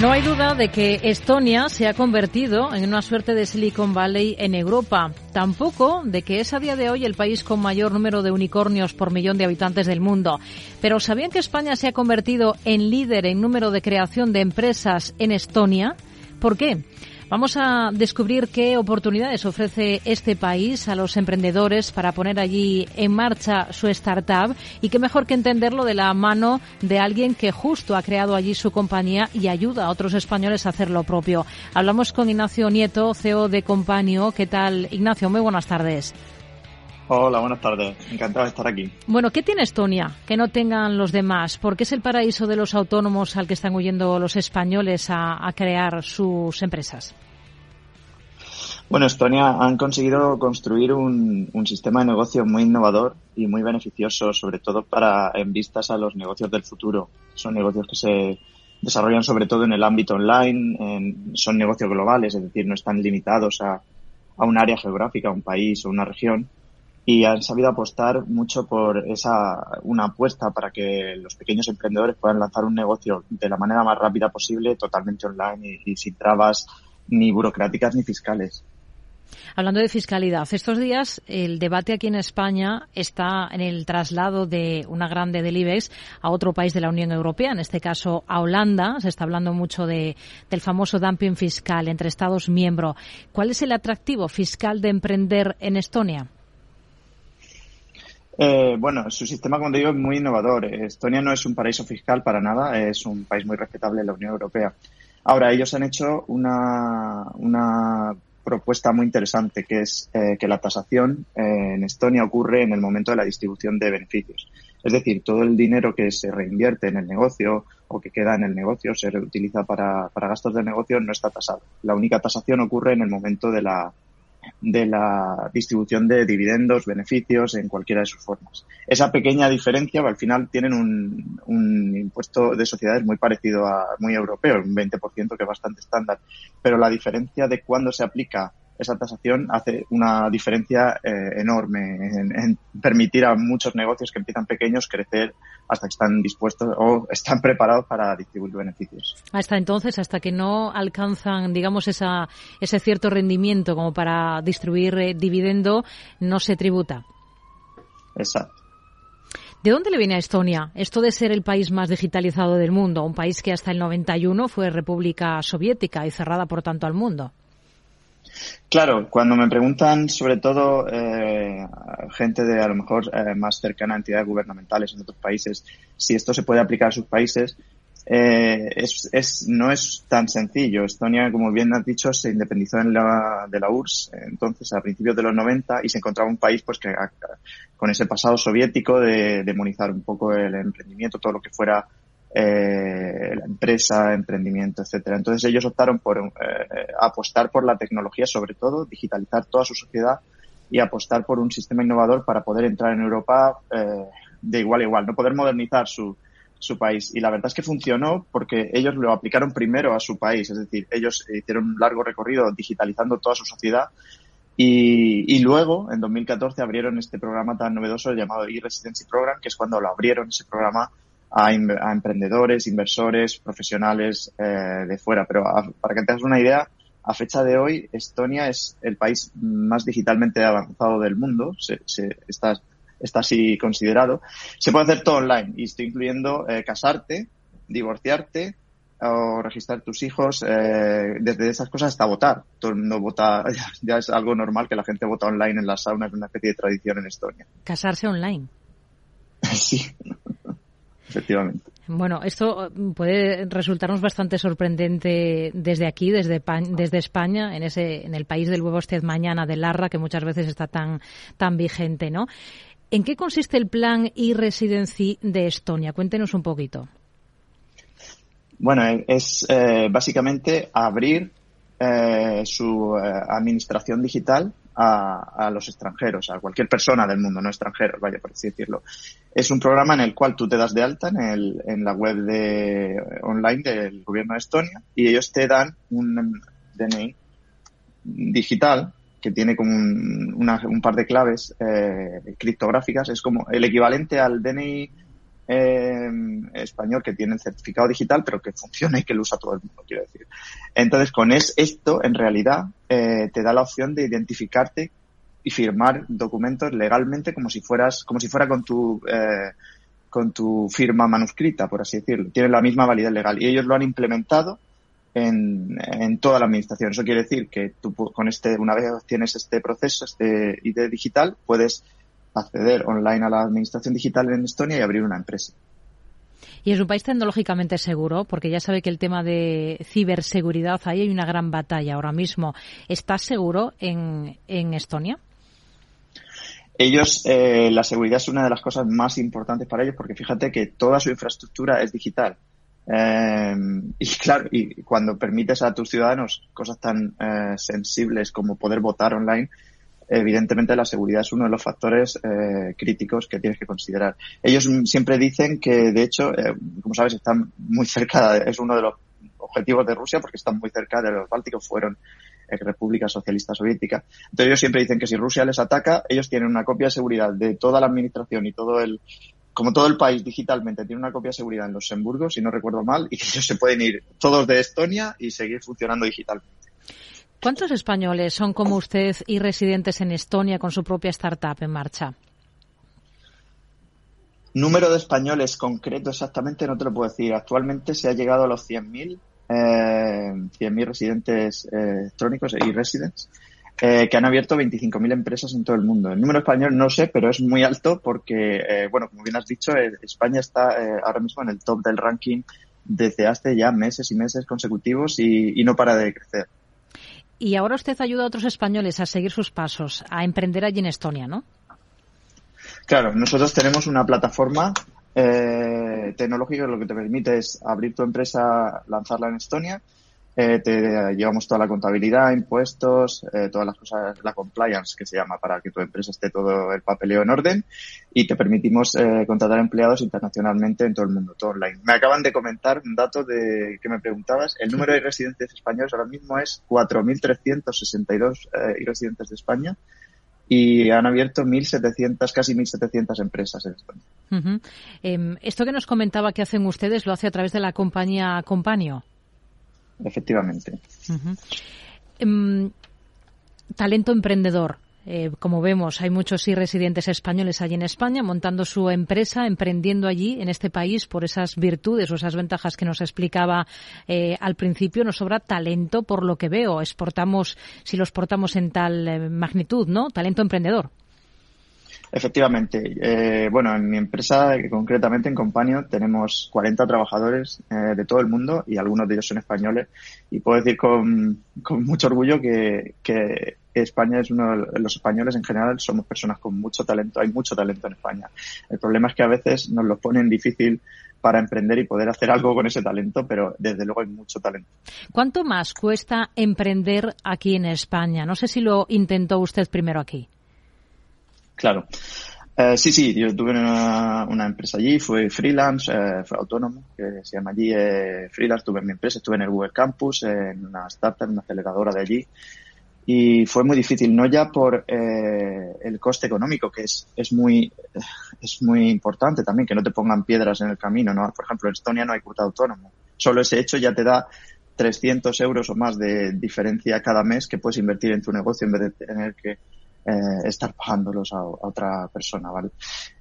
No hay duda de que Estonia se ha convertido en una suerte de Silicon Valley en Europa. Tampoco de que es a día de hoy el país con mayor número de unicornios por millón de habitantes del mundo. Pero ¿sabían que España se ha convertido en líder en número de creación de empresas en Estonia? ¿Por qué? Vamos a descubrir qué oportunidades ofrece este país a los emprendedores para poner allí en marcha su startup y qué mejor que entenderlo de la mano de alguien que justo ha creado allí su compañía y ayuda a otros españoles a hacer lo propio. Hablamos con Ignacio Nieto, CEO de Compañio. ¿Qué tal, Ignacio? Muy buenas tardes.
Hola, buenas tardes. Encantado de estar aquí.
Bueno, ¿qué tiene Estonia que no tengan los demás? Porque es el paraíso de los autónomos al que están huyendo los españoles a, a crear sus empresas.
Bueno, Estonia han conseguido construir un, un, sistema de negocio muy innovador y muy beneficioso, sobre todo para en vistas a los negocios del futuro. Son negocios que se desarrollan sobre todo en el ámbito online, en, son negocios globales, es decir, no están limitados a, a un área geográfica, a un país o una región y han sabido apostar mucho por esa una apuesta para que los pequeños emprendedores puedan lanzar un negocio de la manera más rápida posible, totalmente online y, sin trabas ni burocráticas ni fiscales.
Hablando de fiscalidad, estos días el debate aquí en España está en el traslado de una grande del IBEX a otro país de la Unión Europea, en este caso a Holanda. Se está hablando mucho de, del famoso dumping fiscal entre Estados miembros. ¿Cuál es el atractivo fiscal de emprender en Estonia?
Eh, bueno, su sistema, como digo, es muy innovador. Estonia no es un paraíso fiscal para nada, es un país muy respetable en la Unión Europea. Ahora, ellos han hecho una, una propuesta muy interesante, que es eh, que la tasación eh, en Estonia ocurre en el momento de la distribución de beneficios. Es decir, todo el dinero que se reinvierte en el negocio o que queda en el negocio, se reutiliza para, para gastos del negocio, no está tasado. La única tasación ocurre en el momento de la, de la distribución de dividendos, beneficios en cualquiera de sus formas. Esa pequeña diferencia, al final tienen un, impuesto de sociedades muy parecido a muy europeo, un 20% que es bastante estándar, pero la diferencia de cuándo se aplica esa tasación hace una diferencia eh, enorme en, en, permitir a muchos negocios que empiezan pequeños crecer hasta que están dispuestos o están <laughs> preparados para distribuir beneficios.
Hasta entonces, hasta que no alcanzan, digamos, esa, ese cierto rendimiento como para distribuir eh, dividendo, no se tributa.
Exacto.
¿De dónde le viene a Estonia esto de ser el país más digitalizado del mundo? Un país que hasta el 91 fue república soviética y cerrada, por tanto, al mundo.
Claro, cuando me preguntan, sobre todo eh, gente de a lo mejor eh, más cercana a entidades gubernamentales en otros países, si esto se puede aplicar a sus países, eh, es, es, no es tan sencillo. Estonia, como bien has dicho, se independizó en la, de la URSS entonces a principios de los 90 y se encontraba un país pues que con ese pasado soviético de demonizar un poco el emprendimiento, todo lo que fuera eh, la empresa, emprendimiento, etcétera. Entonces ellos optaron por eh, apostar por la tecnología, sobre todo, digitalizar toda su sociedad y apostar por un sistema innovador para poder entrar en Europa eh, de igual a igual, no poder modernizar su, su país. Y la verdad es que funcionó porque ellos lo aplicaron primero a su país, es decir, ellos hicieron un largo recorrido digitalizando toda su sociedad y, y luego, en 2014, abrieron este programa tan novedoso llamado e-Residency Program, que es cuando lo abrieron ese programa a, a emprendedores, inversores, profesionales eh, de fuera. Pero para que te hagas una idea, a fecha de hoy, Estonia es el país más digitalmente avanzado del mundo. Se, se, está, está así considerado. Se puede hacer todo online y estoy incluyendo eh, casarte, divorciarte o registrar tus hijos, eh, desde esas cosas hasta votar. Todo el mundo vota, <laughs> ya es algo normal que la gente vota online en las saunas, es una especie de tradición en Estonia.
Casarse online. <laughs>
sí, efectivamente.
Bueno, esto eh, puede resultarnos bastante sorprendente desde aquí, desde, desde España, en ese, en el país del huevo usted mañana de Larra, que muchas veces está tan, tan vigente, ¿no? ¿En qué consiste el plan e-residency de Estonia? Cuéntenos un poquito.
Bueno, es eh, básicamente abrir eh, su eh, administración digital a, a, los extranjeros, a cualquier persona del mundo, no extranjeros, vaya por así decirlo. Es un programa en el cual tú te das de alta en, el, en la web de, online del gobierno de Estonia y ellos te dan un DNI digital que tiene como un, una, un par de claves eh, criptográficas. Es como el equivalente al DNI eh, español que tiene el certificado digital, pero que funciona y que lo usa todo el mundo, quiero decir. Entonces, con es, esto, en realidad, eh, te da la opción de identificarte y firmar documentos legalmente como si fueras, como si fuera con tu, eh, con tu firma manuscrita, por así decirlo. Tiene la misma validez legal y ellos lo han implementado en, en toda la administración. Eso quiere decir que tú con este, una vez tienes este proceso, este ID digital, puedes acceder online a la administración digital en Estonia y abrir una empresa.
Y es un país tecnológicamente seguro, porque ya sabe que el tema de ciberseguridad, ahí hay una gran batalla ahora mismo. ¿Estás seguro en, en Estonia?
Ellos, eh, la seguridad es una de las cosas más importantes para ellos, porque fíjate que toda su infraestructura es digital. Eh, y claro, y cuando permites a tus ciudadanos cosas tan eh, sensibles como poder votar online, evidentemente la seguridad es uno de los factores eh, críticos que tienes que considerar. Ellos siempre dicen que, de hecho, eh, como sabes, están muy cerca, es uno de los objetivos de Rusia porque están muy cerca de los bálticos, fueron eh, República Socialista Soviética. Entonces ellos siempre dicen que si Rusia les ataca, ellos tienen una copia de seguridad de toda la administración y todo el, como todo el país digitalmente tiene una copia de seguridad en Luxemburgo, si no recuerdo mal, y que ellos se pueden ir todos de Estonia y seguir funcionando digitalmente.
¿Cuántos españoles son como usted y residentes en Estonia con su propia startup en marcha?
Número de españoles concreto exactamente no te lo puedo decir. Actualmente se ha llegado a los 100.000 eh, 100.000 residentes eh, electrónicos y residents eh, que han abierto 25.000 empresas en todo el mundo. El número español no sé, pero es muy alto porque, eh, bueno, como bien has dicho, eh, España está ahora mismo en el top del ranking desde hace ya meses y meses consecutivos y no para de crecer.
Y ahora usted ayuda a otros españoles a seguir sus pasos, a emprender allí en Estonia, ¿no?
Claro, nosotros tenemos una plataforma eh, tecnológica que lo que te permite es abrir tu empresa, lanzarla en Estonia eh, te llevamos toda la contabilidad, impuestos, eh, todas las cosas, la compliance que se llama para que tu empresa esté todo el papeleo en orden y te permitimos eh, contratar empleados internacionalmente en todo el mundo, todo online. Me acaban de comentar un dato de que me preguntabas. El número de residentes españoles ahora mismo es 4.362 eh, residentes de España y han abierto 1.700, casi 1.700 empresas en España.
Uh -huh. eh, esto que nos comentaba que hacen ustedes lo hace a través de la compañía Companio
efectivamente.
Um, talento emprendedor. Eh, como vemos, hay muchos y residentes españoles allí en España montando su empresa, emprendiendo allí en este país por esas virtudes o esas ventajas que nos explicaba eh, al principio. Nos sobra talento por lo que veo. Exportamos, si lo exportamos en tal eh, magnitud, ¿no? Talento emprendedor.
Efectivamente. Eh, bueno, en mi empresa, concretamente en Companio, tenemos 40 trabajadores eh, de todo el mundo y algunos de ellos son españoles. Y puedo decir con, con mucho orgullo que, que España es uno de los españoles en general somos personas con mucho talento. Hay mucho talento en España. El problema es que a veces nos lo ponen difícil para emprender y poder hacer algo con ese talento, pero desde luego hay mucho talento.
¿Cuánto más cuesta emprender aquí en España? No sé si lo intentó usted primero aquí.
Claro. Eh, sí, sí, yo tuve una, una, empresa allí, fui freelance, eh, fui autónomo, que se llama allí eh, freelance, tuve mi empresa, estuve en el Google Campus, en una startup, en una aceleradora de allí, y fue muy difícil, no ya por eh, el coste económico, que es, es, muy, es muy importante también, que no te pongan piedras en el camino, ¿no? Por ejemplo, en Estonia no hay cuota autónomo. Solo ese hecho ya te da 300 euros o más de diferencia cada mes que puedes invertir en tu negocio en vez de tener que eh, estar pagándolos a, otra persona, ¿vale?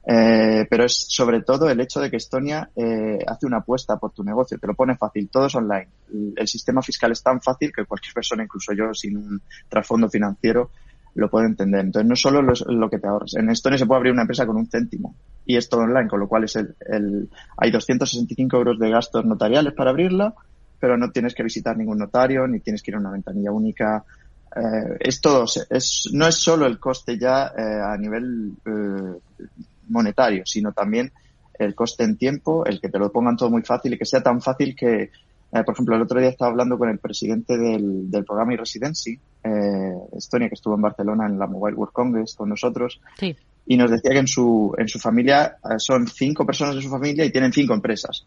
Eh, pero es sobre todo el hecho de que Estonia eh, hace una apuesta por tu negocio, te lo pone fácil, todo es online. El, sistema fiscal es tan fácil que cualquier persona, incluso yo sin un trasfondo financiero, lo puede entender. Entonces, no solo lo, lo, que te ahorras. En Estonia se puede abrir una empresa con un céntimo y es todo online, con lo cual es el, el, hay 265 euros de gastos notariales para abrirla, pero no tienes que visitar ningún notario, ni tienes que ir a una ventanilla única, eh, es todo, es, no es solo el coste ya eh, a nivel eh, monetario, sino también el coste en tiempo, el que te lo pongan todo muy fácil y que sea tan fácil que, por ejemplo, el otro día estaba hablando con el presidente del, del programa e-Residency, Estonia, que estuvo en Barcelona en la Mobile World Congress con nosotros, y nos decía que en su, en su familia son cinco personas de su familia y tienen cinco empresas.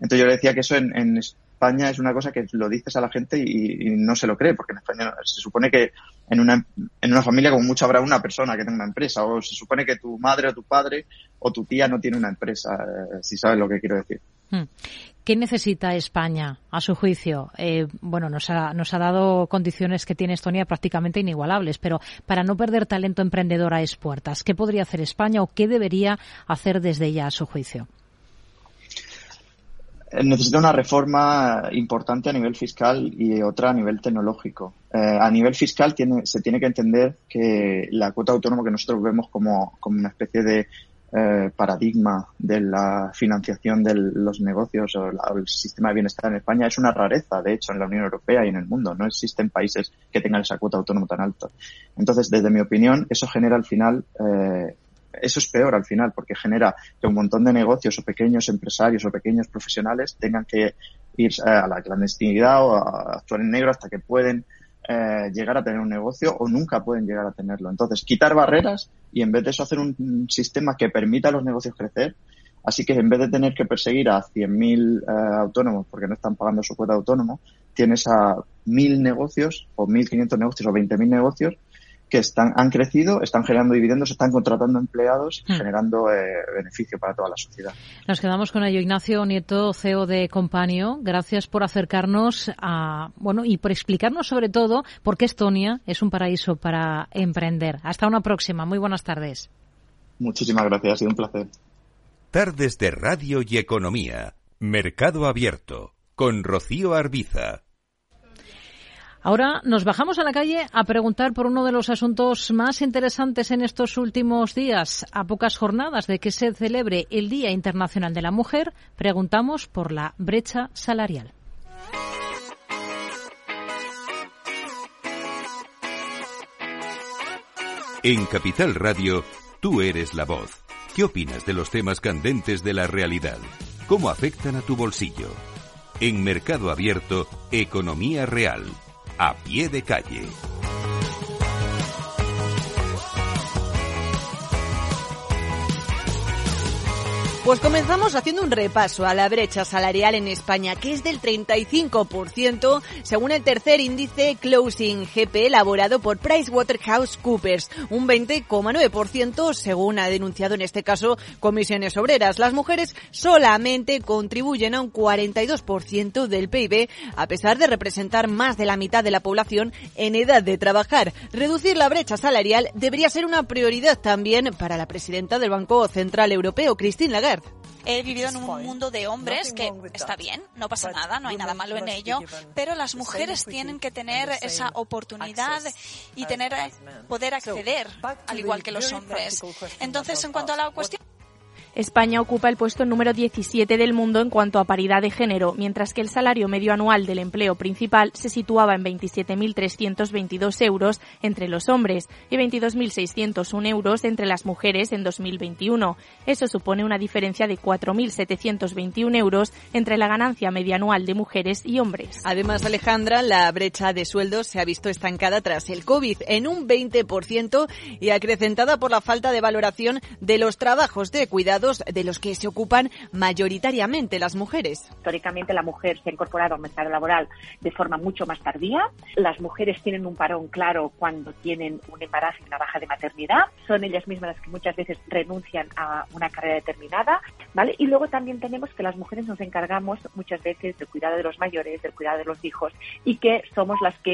Entonces yo le decía que eso en, en, España es una cosa que lo dices a la gente y, no se lo cree, porque en España se supone que en una, en una familia como mucho habrá una persona que tenga una empresa, o se supone que tu madre o tu padre o tu tía no tiene una empresa, eh, si sabes lo que quiero decir. Hmm.
¿Qué necesita España, a su juicio? Eh, bueno, nos ha, nos ha dado condiciones que tiene Estonia prácticamente inigualables, pero para no perder talento emprendedor a expuertas, ¿qué podría hacer España o qué debería hacer desde ya, a su juicio?
Necesita una reforma importante a nivel fiscal y otra a nivel tecnológico. Eh, a nivel fiscal tiene, se tiene que entender que la cuota autónoma que nosotros vemos como, como una especie de eh, paradigma de la financiación de los negocios o, el sistema de bienestar en España es una rareza, de hecho, en la Unión Europea y en el mundo. No existen países que tengan esa cuota autónoma tan alta. Entonces, desde mi opinión, eso genera al final eh, eso es peor al final, porque genera que un montón de negocios o pequeños empresarios o pequeños profesionales tengan que ir a la clandestinidad o a actuar en negro hasta que pueden eh, llegar a tener un negocio o nunca pueden llegar a tenerlo. Entonces, quitar barreras y en vez de eso hacer un, sistema que permita a los negocios crecer. Así que en vez de tener que perseguir a 100.000 eh, autónomos porque no están pagando su cuota autónomo, tienes a 1.000 negocios o 1.500 negocios o 20.000 negocios que están, han crecido, están generando dividendos, están contratando empleados y hmm. generando eh, beneficio para toda la sociedad.
Nos quedamos con ello. Ignacio Nieto, CEO de Companio, gracias por acercarnos a, bueno, y por explicarnos sobre todo por qué Estonia es un paraíso para emprender. Hasta una próxima. Muy buenas tardes.
Muchísimas gracias. Ha sido un placer.
Tardes de Radio y Economía. Mercado Abierto. Con Rocío Arbiza.
Ahora nos bajamos a la calle a preguntar por uno de los asuntos más interesantes en estos últimos días. A pocas jornadas de que se celebre el Día Internacional de la Mujer, preguntamos por la brecha salarial.
En Capital Radio, tú eres la voz. ¿Qué opinas de los temas candentes de la realidad? ¿Cómo afectan a tu bolsillo? En Mercado Abierto, Economía Real a pie de calle.
Pues comenzamos haciendo un repaso a la brecha salarial en España, que es del 35%, según el tercer índice Closing GP elaborado por PricewaterhouseCoopers, un 20,9% según ha denunciado en este caso Comisiones Obreras. Las mujeres solamente contribuyen a un 42% del PIB, a pesar de representar más de la mitad de la población en edad de trabajar. Reducir la brecha salarial debería ser una prioridad también para la presidenta del Banco Central Europeo, Christine Lagarde.
He vivido en un mundo de hombres que está bien, no pasa nada, no hay nada malo en ello, pero las mujeres tienen que tener esa oportunidad y tener poder acceder al igual que los hombres. Entonces, en cuanto a la cuestión
España ocupa el puesto número 17 del mundo en cuanto a paridad de género, mientras que el salario medio anual del empleo principal se situaba en 27.322 euros entre los hombres y 22.601 euros entre las mujeres en 2021. Eso supone una diferencia de 4.721 euros entre la ganancia media anual de mujeres y hombres.
Además, Alejandra, la brecha de sueldos se ha visto estancada tras el COVID en un 20% y acrecentada por la falta de valoración de los trabajos de cuidado de los que se ocupan mayoritariamente las mujeres.
Históricamente la mujer se ha incorporado al mercado laboral de forma mucho más tardía. Las mujeres tienen un parón claro cuando tienen un embarazo y una baja de maternidad. Son ellas mismas las que muchas veces renuncian a una carrera determinada. ¿vale? Y luego también tenemos que las mujeres nos encargamos muchas veces del cuidado de los mayores, del cuidado de los hijos y que somos las que